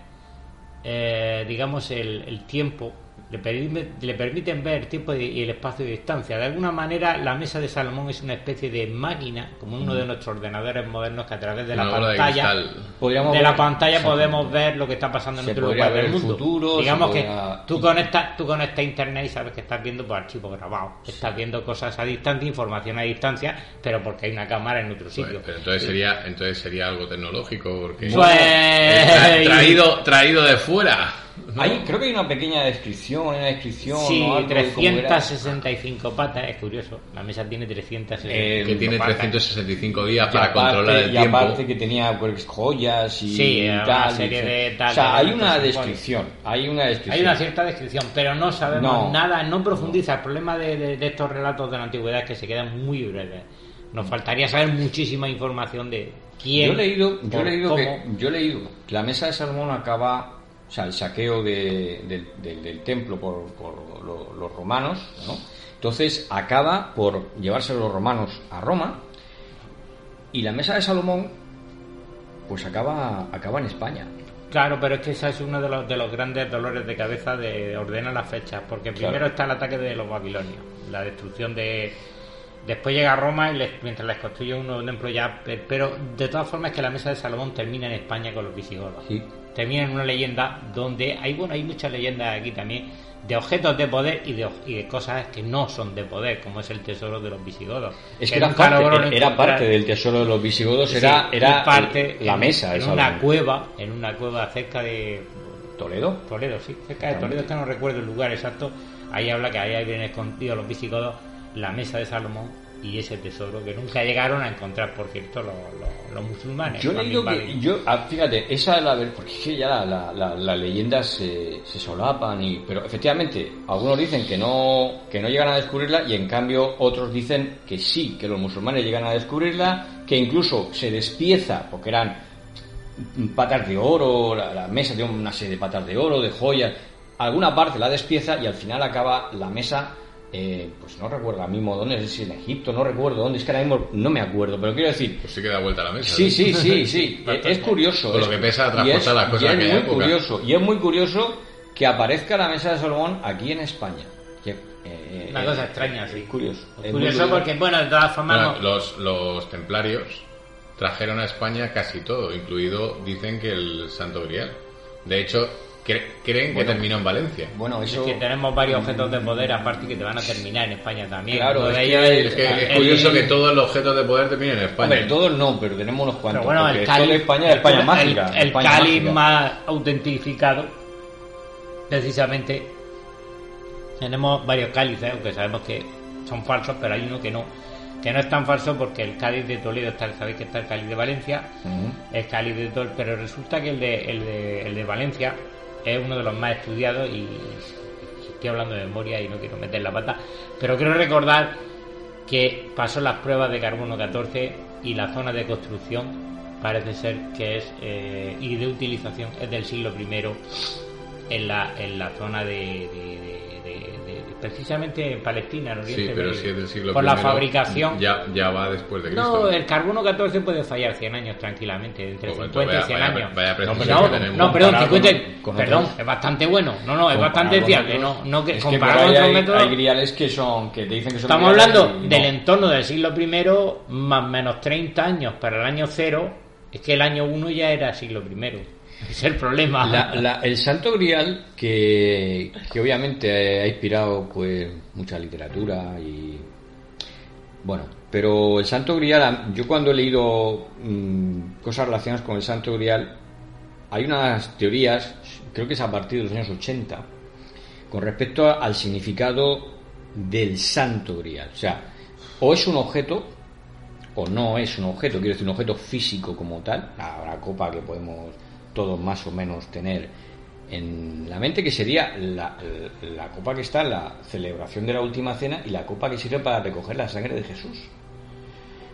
eh, digamos, el, el tiempo. Le, permite- le permiten ver el tiempo y y el espacio de distancia. De alguna manera, la mesa de Salomón es una especie de máquina, como uno de nuestros ordenadores modernos, que a través de la Mm. Una bola de pantalla de ver- la pantalla podemos ver lo que está pasando en otro lugar del el mundo. futuro, Digamos que podría- tú conectas, tú conectas a internet y sabes que estás viendo por archivo grabado. Estás viendo cosas a distancia, información a distancia, pero porque hay una cámara en otro sitio. Pues, pero entonces sería, entonces sería algo tecnológico, porque Pues- Tra- traído, traído de fuera. Ahí creo que hay una pequeña descripción, una descripción... Sí, o algo de cómo era. 365 patas, es curioso. La mesa tiene 365 Eh, que tiene patas. 365 días Y para aparte- controlar el y tiempo. aparte que tenía pues, joyas y Sí, una tal. serie y- de tal, o sea, hay una descripción. Hay una descripción. Hay una cierta descripción, pero no sabemos No. nada, no profundiza. El problema de, de- de estos relatos de la antigüedad es que se quedan muy breves. Nos faltaría saber muchísima información de quién. Yo he leído, yo he leído que, yo he leído que la mesa de Salomón acaba, o sea, el saqueo de- del- templo por, por lo- los romanos, ¿no? Entonces acaba por llevarse los romanos a Roma y la mesa de Salomón, pues acaba, acaba en España. Claro, pero es que ese es uno de los, de los grandes dolores de cabeza de ordenar las fechas, porque primero está el ataque de los babilonios, la destrucción de... Después llega Roma y les- mientras les construye un nuevo templo ya... pe- Pero de todas formas es que la mesa de Salomón termina en España con los visigodos. Sí. Termina en una leyenda donde hay, bueno, hay muchas leyendas aquí también de objetos de poder y de, y de cosas que no son de poder, como es el tesoro de los visigodos. Es que era parte, lograron era encontrar- parte del tesoro de los visigodos, Sí, era, era parte la en- mesa en una cueva, en una cueva cerca de ¿Toledo? Toledo, sí, cerca de. Toledo, es que no recuerdo el lugar exacto. Ahí habla que ahí habían escondido los visigodos la mesa de Salomón y ese tesoro que nunca llegaron a encontrar, por cierto, los, los- los musulmanes. Yo leído que, yo, ah, fíjate, esa es la ver- porque es que ya la, la, la- las leyendas se, se solapan, y, pero efectivamente, algunos dicen que no, que no llegan a descubrirla y en cambio otros dicen que sí, que los musulmanes llegan a descubrirla, que incluso se despieza, porque eran patas de oro, la, la mesa tiene una serie de patas de oro, de joyas, alguna parte la despieza y al final acaba la mesa, eh, pues no recuerdo ahora mismo dónde, es si en Egipto, no recuerdo dónde, es que ahora mismo no me acuerdo, pero quiero decir... Pues sí que da vuelta a la mesa. Sí, ¿no? sí, sí, sí, es curioso. Por lo que pesa y transportar es- las cosas y en es aquella muy época. curioso, y es muy curioso que aparezca la mesa de Salomón aquí en España. Que, eh, Una eh, cosa extraña, sí. Es curioso. es Curioso porque, bueno, de todas formas... Bueno, no- los, los templarios trajeron a España casi todo, incluido, dicen que el Santo Grial. De hecho, creen que Bueno, terminó en Valencia. Bueno, Es que tenemos varios objetos de poder aparte que te van a terminar en España también. Claro, es de que- ellos Es que es el- curioso el- que todos los objetos de poder terminen en España. Hombre, todos no, pero tenemos unos cuantos. Pero bueno, el cáliz, España es España el- mágica. El, España mágica. más autentificado, precisamente, tenemos varios cálices, aunque sabemos que son falsos, pero hay uno que no, que no es tan falso porque el cáliz de Toledo está, sabéis que está el cáliz de Valencia, el cáliz de Toledo, pero resulta que el de, el de, el de Valencia es uno de los más estudiados y estoy hablando de memoria y no quiero meter la pata, pero quiero recordar que pasó las pruebas de carbono 14 y la zona de construcción parece ser que es eh, y de utilización es del siglo I en la, en la zona de, precisamente en Palestina, en Oriente Sí, pero Medio. si es del siglo por la I, fabricación Ya, ya va después de Cristo. no, el carbono 14 puede fallar 100 años tranquilamente, entre Pues 50 y vaya- 100 vaya- años. vaya no, no, que no, perdón, Comparado 50, con- con perdón, otros- es bastante bueno. No, no, es bastante con fiable. No, no que es que comparado por ahí con otros hay, métodos- hay griales que son que te dicen que son Estamos hablando y del no. entorno del siglo I más o menos 30 años para el año cero. Es que el año 1 ya era siglo I. Es el problema. La- la- el Santo Grial, que, que obviamente ha inspirado pues mucha literatura y bueno, pero el Santo Grial, yo cuando he leído mm, cosas relacionadas con el Santo Grial, hay unas teorías, creo que es a partir de los años 80, con respecto al significado del Santo Grial. O sea, o es un objeto o no es un objeto, quiero decir un objeto físico como tal, la, la copa que podemos todos más o menos tener en la mente, que sería la, la copa que está en la celebración de la última cena y la copa que sirve para recoger la sangre de Jesús.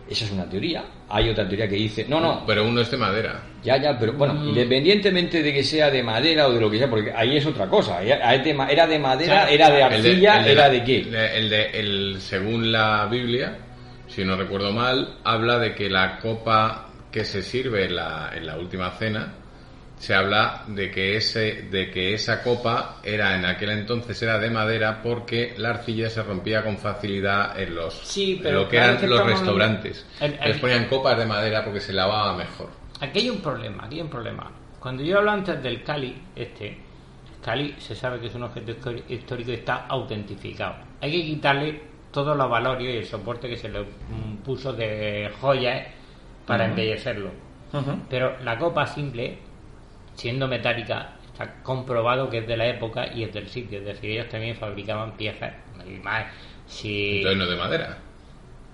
Esa es una teoría. Hay otra teoría que dice, no, no, Pero uno es de madera. ya, ya, pero bueno, Mm. independientemente de que sea de madera o de lo que sea, porque ahí es otra cosa. Era de, ma- era de madera, era de El de- arcilla, el de era la- de qué. El de, el, según la Biblia, si no recuerdo mal, habla de que la copa que se sirve en la, en la última cena, se habla de que ese, de que esa copa era en aquel entonces era de madera porque la arcilla se rompía con facilidad en los Sí, en pero lo que eran que los restaurantes. el- el- Les ponían copas de madera porque se lavaba mejor. Aquí hay un problema, aquí hay un problema. Cuando yo hablo antes del Cali, este, Cali se sabe que es un objeto histórico y está autentificado. Hay que quitarle todos los valores y el soporte que se le puso de joyas para embellecerlo. Pero la copa simple, siendo metálica, está comprobado que es de la época y es del sitio. Es decir, ellos también fabricaban piezas. Más, si... Entonces no es de madera.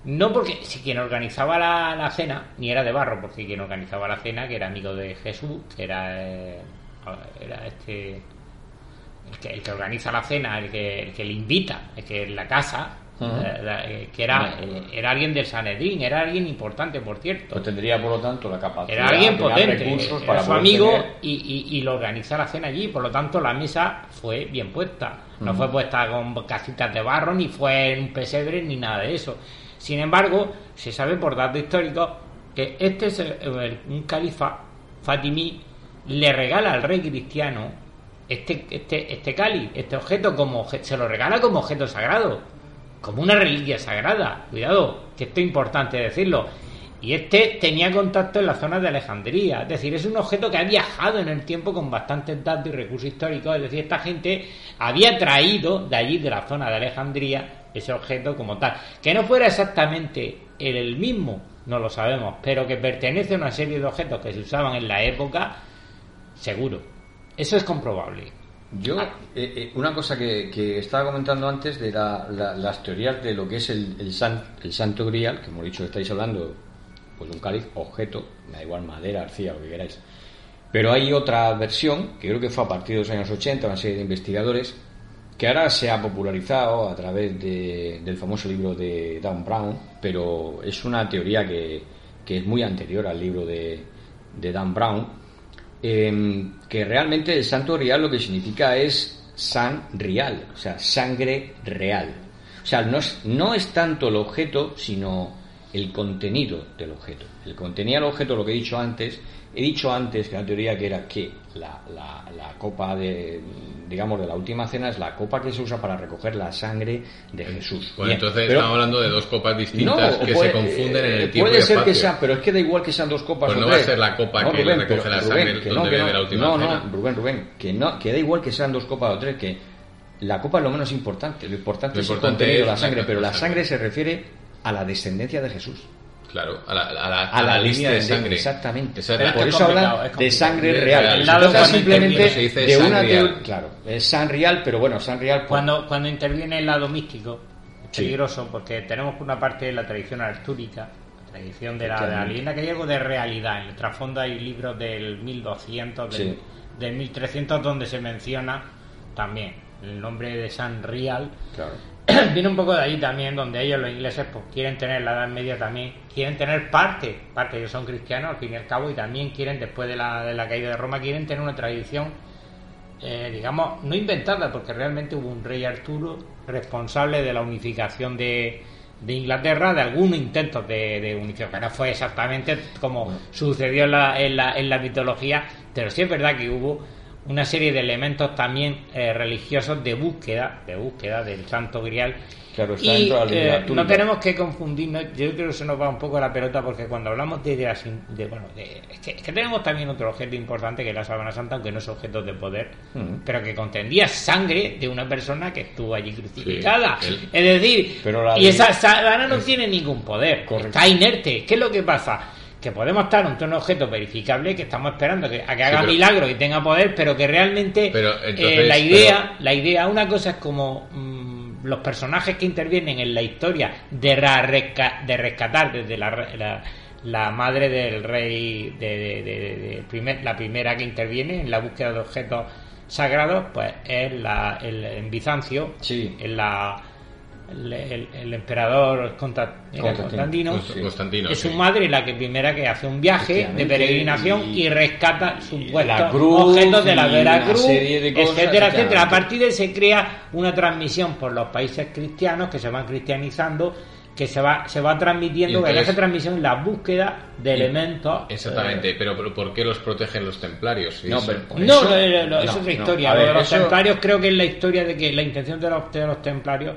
No porque si quien organizaba la, la cena, ni era de barro, porque quien organizaba la cena, que era amigo de Jesús, que era, eh, era este el que, el que organiza la cena, el que, el que le invita, el que en la casa, Eh, eh, que era, eh, era alguien del Sanedrín, era alguien importante, por cierto. Pues tendría, por lo tanto, la capacidad Era alguien potente, recursos era para su amigo tener- y, y, y lo organiza la cena allí, por lo tanto la mesa fue bien puesta. No fue puesta con casitas de barro, ni fue en un pesebre, ni nada de eso. Sin embargo, se sabe por datos históricos que este es el- el- un califa fatimí le regala al rey cristiano este, este, este cáliz, este objeto, como se lo regala como objeto sagrado, como una reliquia sagrada. Cuidado, que esto es importante decirlo. Y este tenía contacto en la zona de Alejandría, es decir, es un objeto que ha viajado en el tiempo con bastantes datos y recursos históricos, es decir, esta gente había traído de allí, de la zona de Alejandría, ese objeto como tal. Que no fuera exactamente el mismo, no lo sabemos, pero que pertenece a una serie de objetos que se usaban en la época, seguro. Eso es comprobable. Yo, eh, eh, una cosa que, que estaba comentando antes de la- la- las teorías de lo que es el, el, san- el santo grial, que hemos dicho que estáis hablando, pues un cáliz, objeto, me da igual madera, arcilla, lo que queráis. Pero hay otra versión, que creo que fue a partir de los años 80, una serie de investigadores, que ahora se ha popularizado a través de- del famoso libro de Dan Brown, pero es una teoría que, que es muy anterior al libro de, de Dan Brown, em, que realmente el santo grial lo que significa es real, o sea, sangre real. O sea, no es, no es tanto el objeto, sino el contenido del objeto. El contenido del objeto, lo que he dicho antes, he dicho antes que la teoría que era que la, la, la, copa de, digamos, de la última cena es la copa que se usa para recoger la sangre de Jesús. Bueno, entonces estamos hablando de dos copas distintas que se confunden en el tiempo puede y ser espacio. que sea, pero es que da igual que sean dos copas Pues o no tres. va a ser la copa No, que Rubén, recoge pero, la Rubén, sangre que donde no, que bebe no, la última no, cena. no, Rubén, Rubén, que no, que da igual que sean dos copas o tres, que la copa es lo menos importante. Lo importante Lo es importante el contenido de es la sangre, pero la sangre se refiere a la descendencia de Jesús. Claro, a la, a la, A la línea de sangre. Exactamente. Esa Pero por es eso es de sangre real. real. Lado trata simplemente se dice de una real. Claro, es san real, pero bueno, san real. por- Cuando, cuando interviene el lado místico, es Sí. peligroso porque tenemos por una parte la tradición artúrica, la tradición de la, de la leyenda, que hay algo de realidad. En el trasfondo hay libros del 1200, del, Sí. del 1300, donde se menciona también el nombre de San Real. Claro. Viene un poco de ahí también, donde ellos, los ingleses, pues quieren tener la Edad Media también, quieren tener parte, parte ellos son cristianos al fin y al cabo, y también quieren, después de la, de la caída de Roma, quieren tener una tradición eh, digamos, no inventada, porque realmente hubo un rey Arturo responsable de la unificación de, de Inglaterra, de algunos intentos de, de unificación, que no fue exactamente como sucedió en la, en, la, en la mitología, pero sí es verdad que hubo una serie de elementos también eh, religiosos de búsqueda, de búsqueda del Santo Grial. Claro, está Y dentro de la eh, no tenemos que confundirnos, yo creo que se nos va un poco la pelota porque cuando hablamos de, de, de, bueno, de- es, que, es que tenemos también otro objeto importante que es la sábana santa, aunque no es objeto de poder, Mm. pero que contendía sangre de una persona que estuvo allí crucificada. Sí, Es decir, Pero y esa sábana no tiene ningún poder, Correcto. está inerte. ¿Qué es lo que pasa? Que podemos estar ante un objeto verificable que estamos esperando que, a que haga pero- milagros y tenga poder, pero que realmente Pero, eh, la idea, la idea, una cosa es como mm, los personajes que intervienen en la historia de, ra- resca- de rescatar desde la, re- la, la madre del rey, de, de- de- de primer- la primera que interviene en la búsqueda de objetos sagrados, pues es la, el, en Bizancio, Sí. en la, el, el- el emperador Consta- era Constantino. Constantino, Const- Constantino, es sí. su madre la que primera que hace un viaje de peregrinación y, y- rescata supuestos objetos de la y Vera una Cruz, serie de cosas, etcétera, etcétera. A partir de ahí se crea una transmisión por los países cristianos que se van cristianizando, que se va se va transmitiendo, entonces- esa transmisión es la búsqueda de elementos. Exactamente, pero, pero ¿por qué los protegen los templarios? Si No, eso- pero- No, es no, otra historia. Ver, de los eso- templarios creo que es la historia de que la intención de los, de los templarios,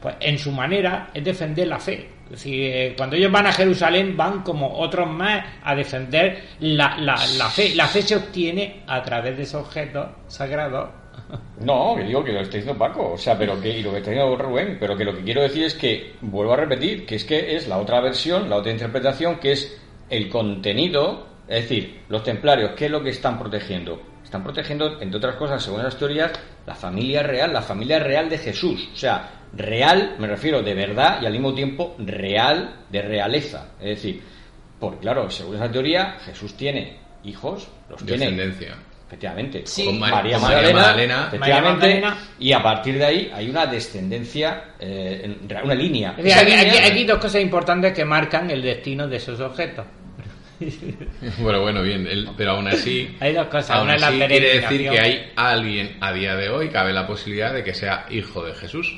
pues en su manera, es defender la fe. Es decir, eh, cuando ellos van a Jerusalén, van como otros más a defender la, la, la fe. La fe se obtiene a través de esos objetos sagrados. No, que digo que lo está diciendo Paco, o sea, pero que, y lo que está diciendo Rubén, pero que lo que quiero decir es que, vuelvo a repetir, que es que es la otra versión, la otra interpretación, que es el contenido, es decir, los templarios, ¿qué es lo que están protegiendo? Están protegiendo, entre otras cosas, según las teorías, la familia real, la familia real de Jesús, o sea, real, me refiero de verdad y al mismo tiempo real de realeza, es decir, porque claro, según esa teoría, Jesús tiene hijos, los tiene Descendencia. Efectivamente. Sí. Con Mar- María Magdalena, Magdalena. efectivamente, María Magdalena. y a partir de ahí hay una descendencia, eh, en- una línea. Es decir, Esa aquí, línea- aquí- aquí dos cosas importantes que marcan el destino de esos objetos. Bueno, bueno, bien, el- pero aún así, Hay dos cosas. aún así quiere decir que hay alguien a día de hoy, cabe la posibilidad de que sea hijo de Jesús.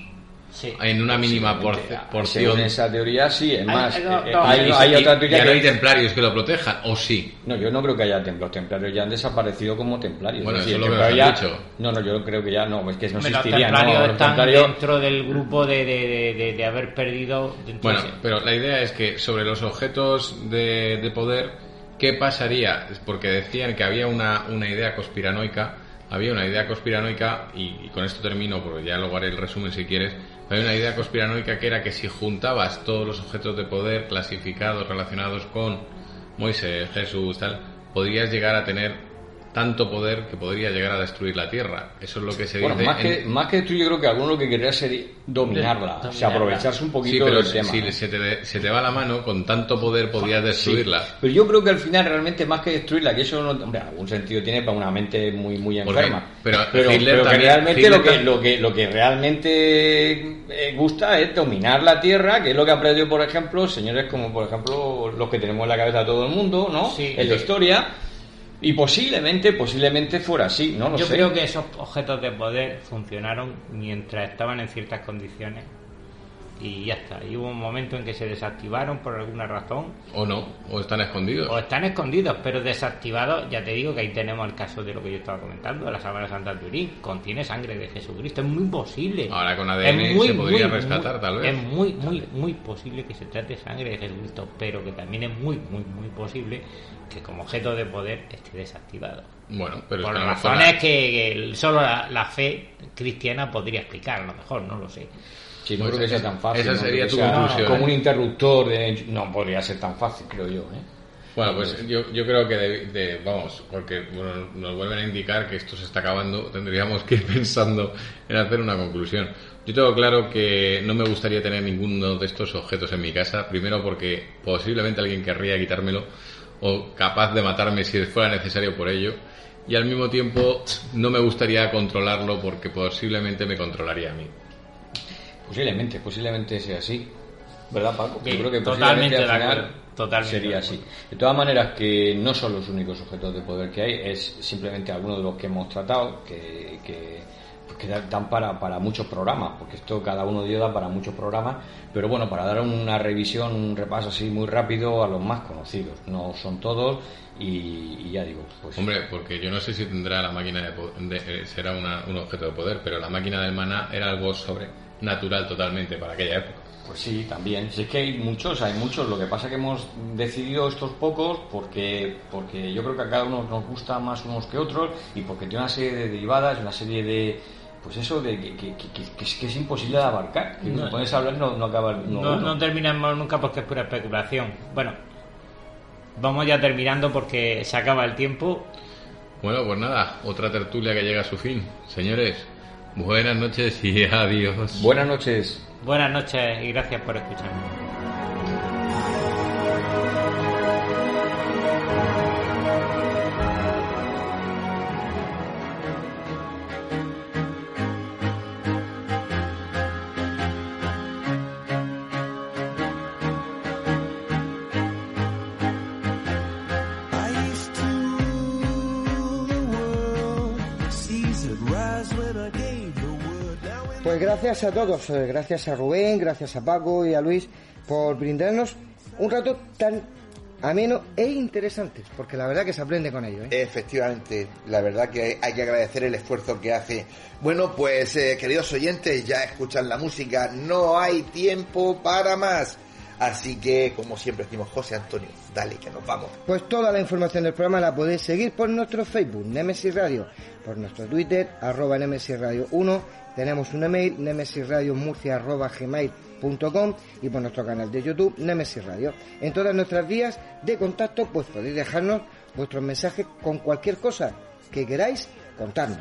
Sí. En una mínima por- porción. Según esa teoría, sí. Es más, hay- no, eh, no, hay, otra teoría ya no que hay templarios que lo protejan, o sí. No, yo no creo que haya templos. Los templarios ya han desaparecido como templarios. Bueno, Es decir, eso es lo que templarios ya- dicho. No, no, yo creo que ya no, es que no los existirían. templarios no, los están templarios- dentro del grupo de, de, de, de- de haber perdido. Bueno, pero la idea es que sobre los objetos de, de poder, ¿qué pasaría? Porque decían que había una, una idea conspiranoica, había una idea conspiranoica, y, y con esto termino, porque ya luego haré el resumen si quieres, había una idea conspiranoica que era que si juntabas todos los objetos de poder clasificados relacionados con Moisés, Jesús, tal, podrías llegar a tener tanto poder que podría llegar a destruir la Tierra. Eso es lo que se Bueno, dice. más que, en- más que tú, yo creo que alguno lo que querría sería dominarla. O sea, aprovecharse un Sí, poquito pero del si, tema. si ¿no? se, te, se te va la mano, con tanto poder podrías Sí. destruirla. Pero yo creo que al final realmente más que destruirla, que eso no, hombre, algún sentido tiene para una mente muy muy Porque- enferma. pero pero, que realmente lo que lo que lo que realmente eh, gusta es dominar la tierra, que es lo que han aprendido, por ejemplo, señores como por ejemplo los que tenemos en la cabeza todo el mundo, ¿no? Sí. en la historia. Y posiblemente, posiblemente fuera así, no lo Yo sé. creo que esos objetos de poder funcionaron mientras estaban en ciertas condiciones y ya está. Y hubo un momento en que se desactivaron por alguna razón O no, o están escondidos. o están escondidos, pero desactivados. Ya te digo que ahí tenemos el caso de lo que yo estaba comentando, la sábana de Santa Turín. Contiene sangre de Jesucristo. Es muy posible. Ahora con ADN se podría rescatar, tal vez. Es muy, muy, muy posible que se trate de sangre de Jesucristo, pero que también es muy, muy, muy posible que como objeto de poder esté desactivado. Bueno, pero es Por que razones la- que, que el- solo la, la fe cristiana podría explicar, a lo mejor, no lo sé. Sí, no Pues creo que sea tan fácil. esa sería tu conclusión, Como ¿eh? un interruptor de... No podría ser tan fácil, creo yo. ¿eh? Bueno, pues yo, yo creo que, de, de- vamos, porque bueno, nos vuelven a indicar que esto se está acabando, tendríamos que ir pensando en hacer una conclusión. Yo tengo claro que no me gustaría tener ninguno de estos objetos en mi casa, primero porque posiblemente alguien querría quitármelo o capaz de matarme si fuera necesario por ello, y al mismo tiempo no me gustaría controlarlo porque posiblemente me controlaría a mí. Posiblemente, posiblemente sea así. ¿Verdad, Paco? Sí, Yo creo que totalmente posiblemente al final totalmente sería así. De todas maneras, que no son los únicos objetos de poder que hay, es simplemente algunos de los que hemos tratado que, que, pues que dan para, para muchos programas, porque esto cada uno de ellos da para muchos programas, pero bueno, para dar una revisión, un repaso así muy rápido a los más conocidos. No son todos y, y ya digo, pues Hombre, porque yo no sé si tendrá la máquina de, de- eh, será una- un objeto de poder, pero la máquina del maná era algo sobrenatural totalmente para aquella época. Pues sí, también. Si es que hay muchos, hay muchos. Lo que pasa es que hemos decidido estos pocos porque, porque yo creo que a cada uno nos gusta más unos que otros y porque tiene una serie de derivadas, una serie de... Pues eso de que, que- que- que- que es, que es imposible de abarcar. Que No. pones a hablar no, no acaba no, No, uno. no terminamos nunca porque es pura especulación. Bueno, vamos ya terminando porque se acaba el tiempo. Bueno, pues nada, otra tertulia que llega a su fin. Señores, buenas noches y adiós. Buenas noches. Buenas noches y gracias por escucharnos. Pues gracias a todos, eh, gracias a Rubén, gracias a Paco y a Luis por brindarnos un rato tan ameno e interesante, porque la verdad que se aprende con ello. ¿eh? Efectivamente, la verdad que hay que agradecer el esfuerzo que hace. Bueno, pues eh, queridos oyentes, ya escuchan la música, no hay tiempo para más. Así que, como siempre decimos, José Antonio, dale que nos vamos. Pues toda la información del programa la podéis seguir por nuestro Facebook, Nemesis Radio, por nuestro Twitter, arroba Nemesis Radio 1, tenemos un email, nemesisradiomurcia arroba gmail.com y por nuestro canal de YouTube, Nemesis Radio. En todas nuestras vías de contacto, pues podéis dejarnos vuestros mensajes con cualquier cosa que queráis contarnos.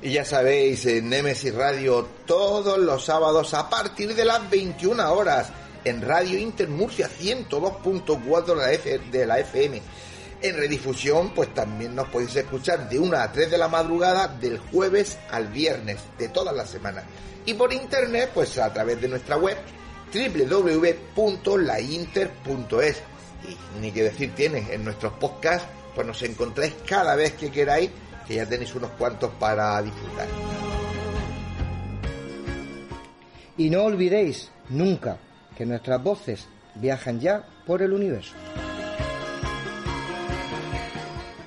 Y ya sabéis, en Nemesis Radio todos los sábados a partir de las 21 horas en Radio Inter Murcia 102.4 de la F- de la FM. En redifusión, pues también nos podéis escuchar de 1 a 3 de la madrugada del jueves al viernes de todas las semanas. Y por internet, pues a través de nuestra web www.lainter.es. Y ni que decir tiene, en nuestros podcasts, pues nos encontráis cada vez que queráis, que ya tenéis unos cuantos para disfrutar. Y no olvidéis nunca que nuestras voces viajan ya por el universo.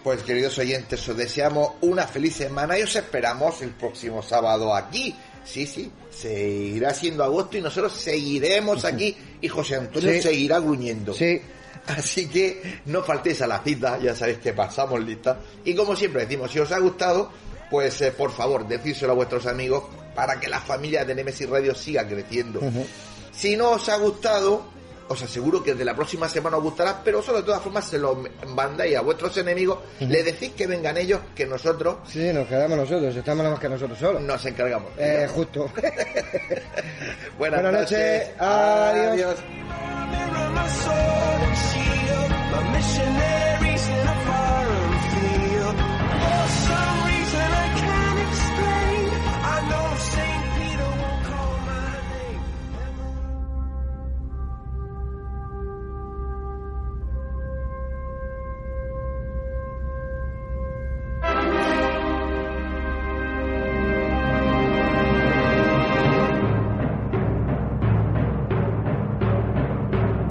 Pues queridos oyentes, os deseamos una feliz semana y os esperamos el próximo sábado aquí. Sí, sí, seguirá siendo agosto y nosotros seguiremos aquí y José Antonio Sí. seguirá gruñendo. Sí. Así que no faltéis a la cita, ya sabéis que pasamos lista. Y como siempre decimos, si os ha gustado, pues eh, por favor, decírselo a vuestros amigos para que la familia de Nemesis Radio siga creciendo. Si no os ha gustado, os aseguro que de la próxima semana os gustará, pero solo de todas formas se lo mandáis a vuestros enemigos, le decís que vengan ellos, que nosotros Sí, nos quedamos nosotros, estamos nada más que nosotros solos. nos encargamos. Eh, justo. Buenas, Buenas noches, adiós.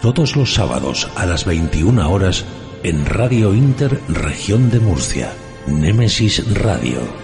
Todos los sábados a las 21 horas en Radio Inter Región de Murcia. Némesis Radio.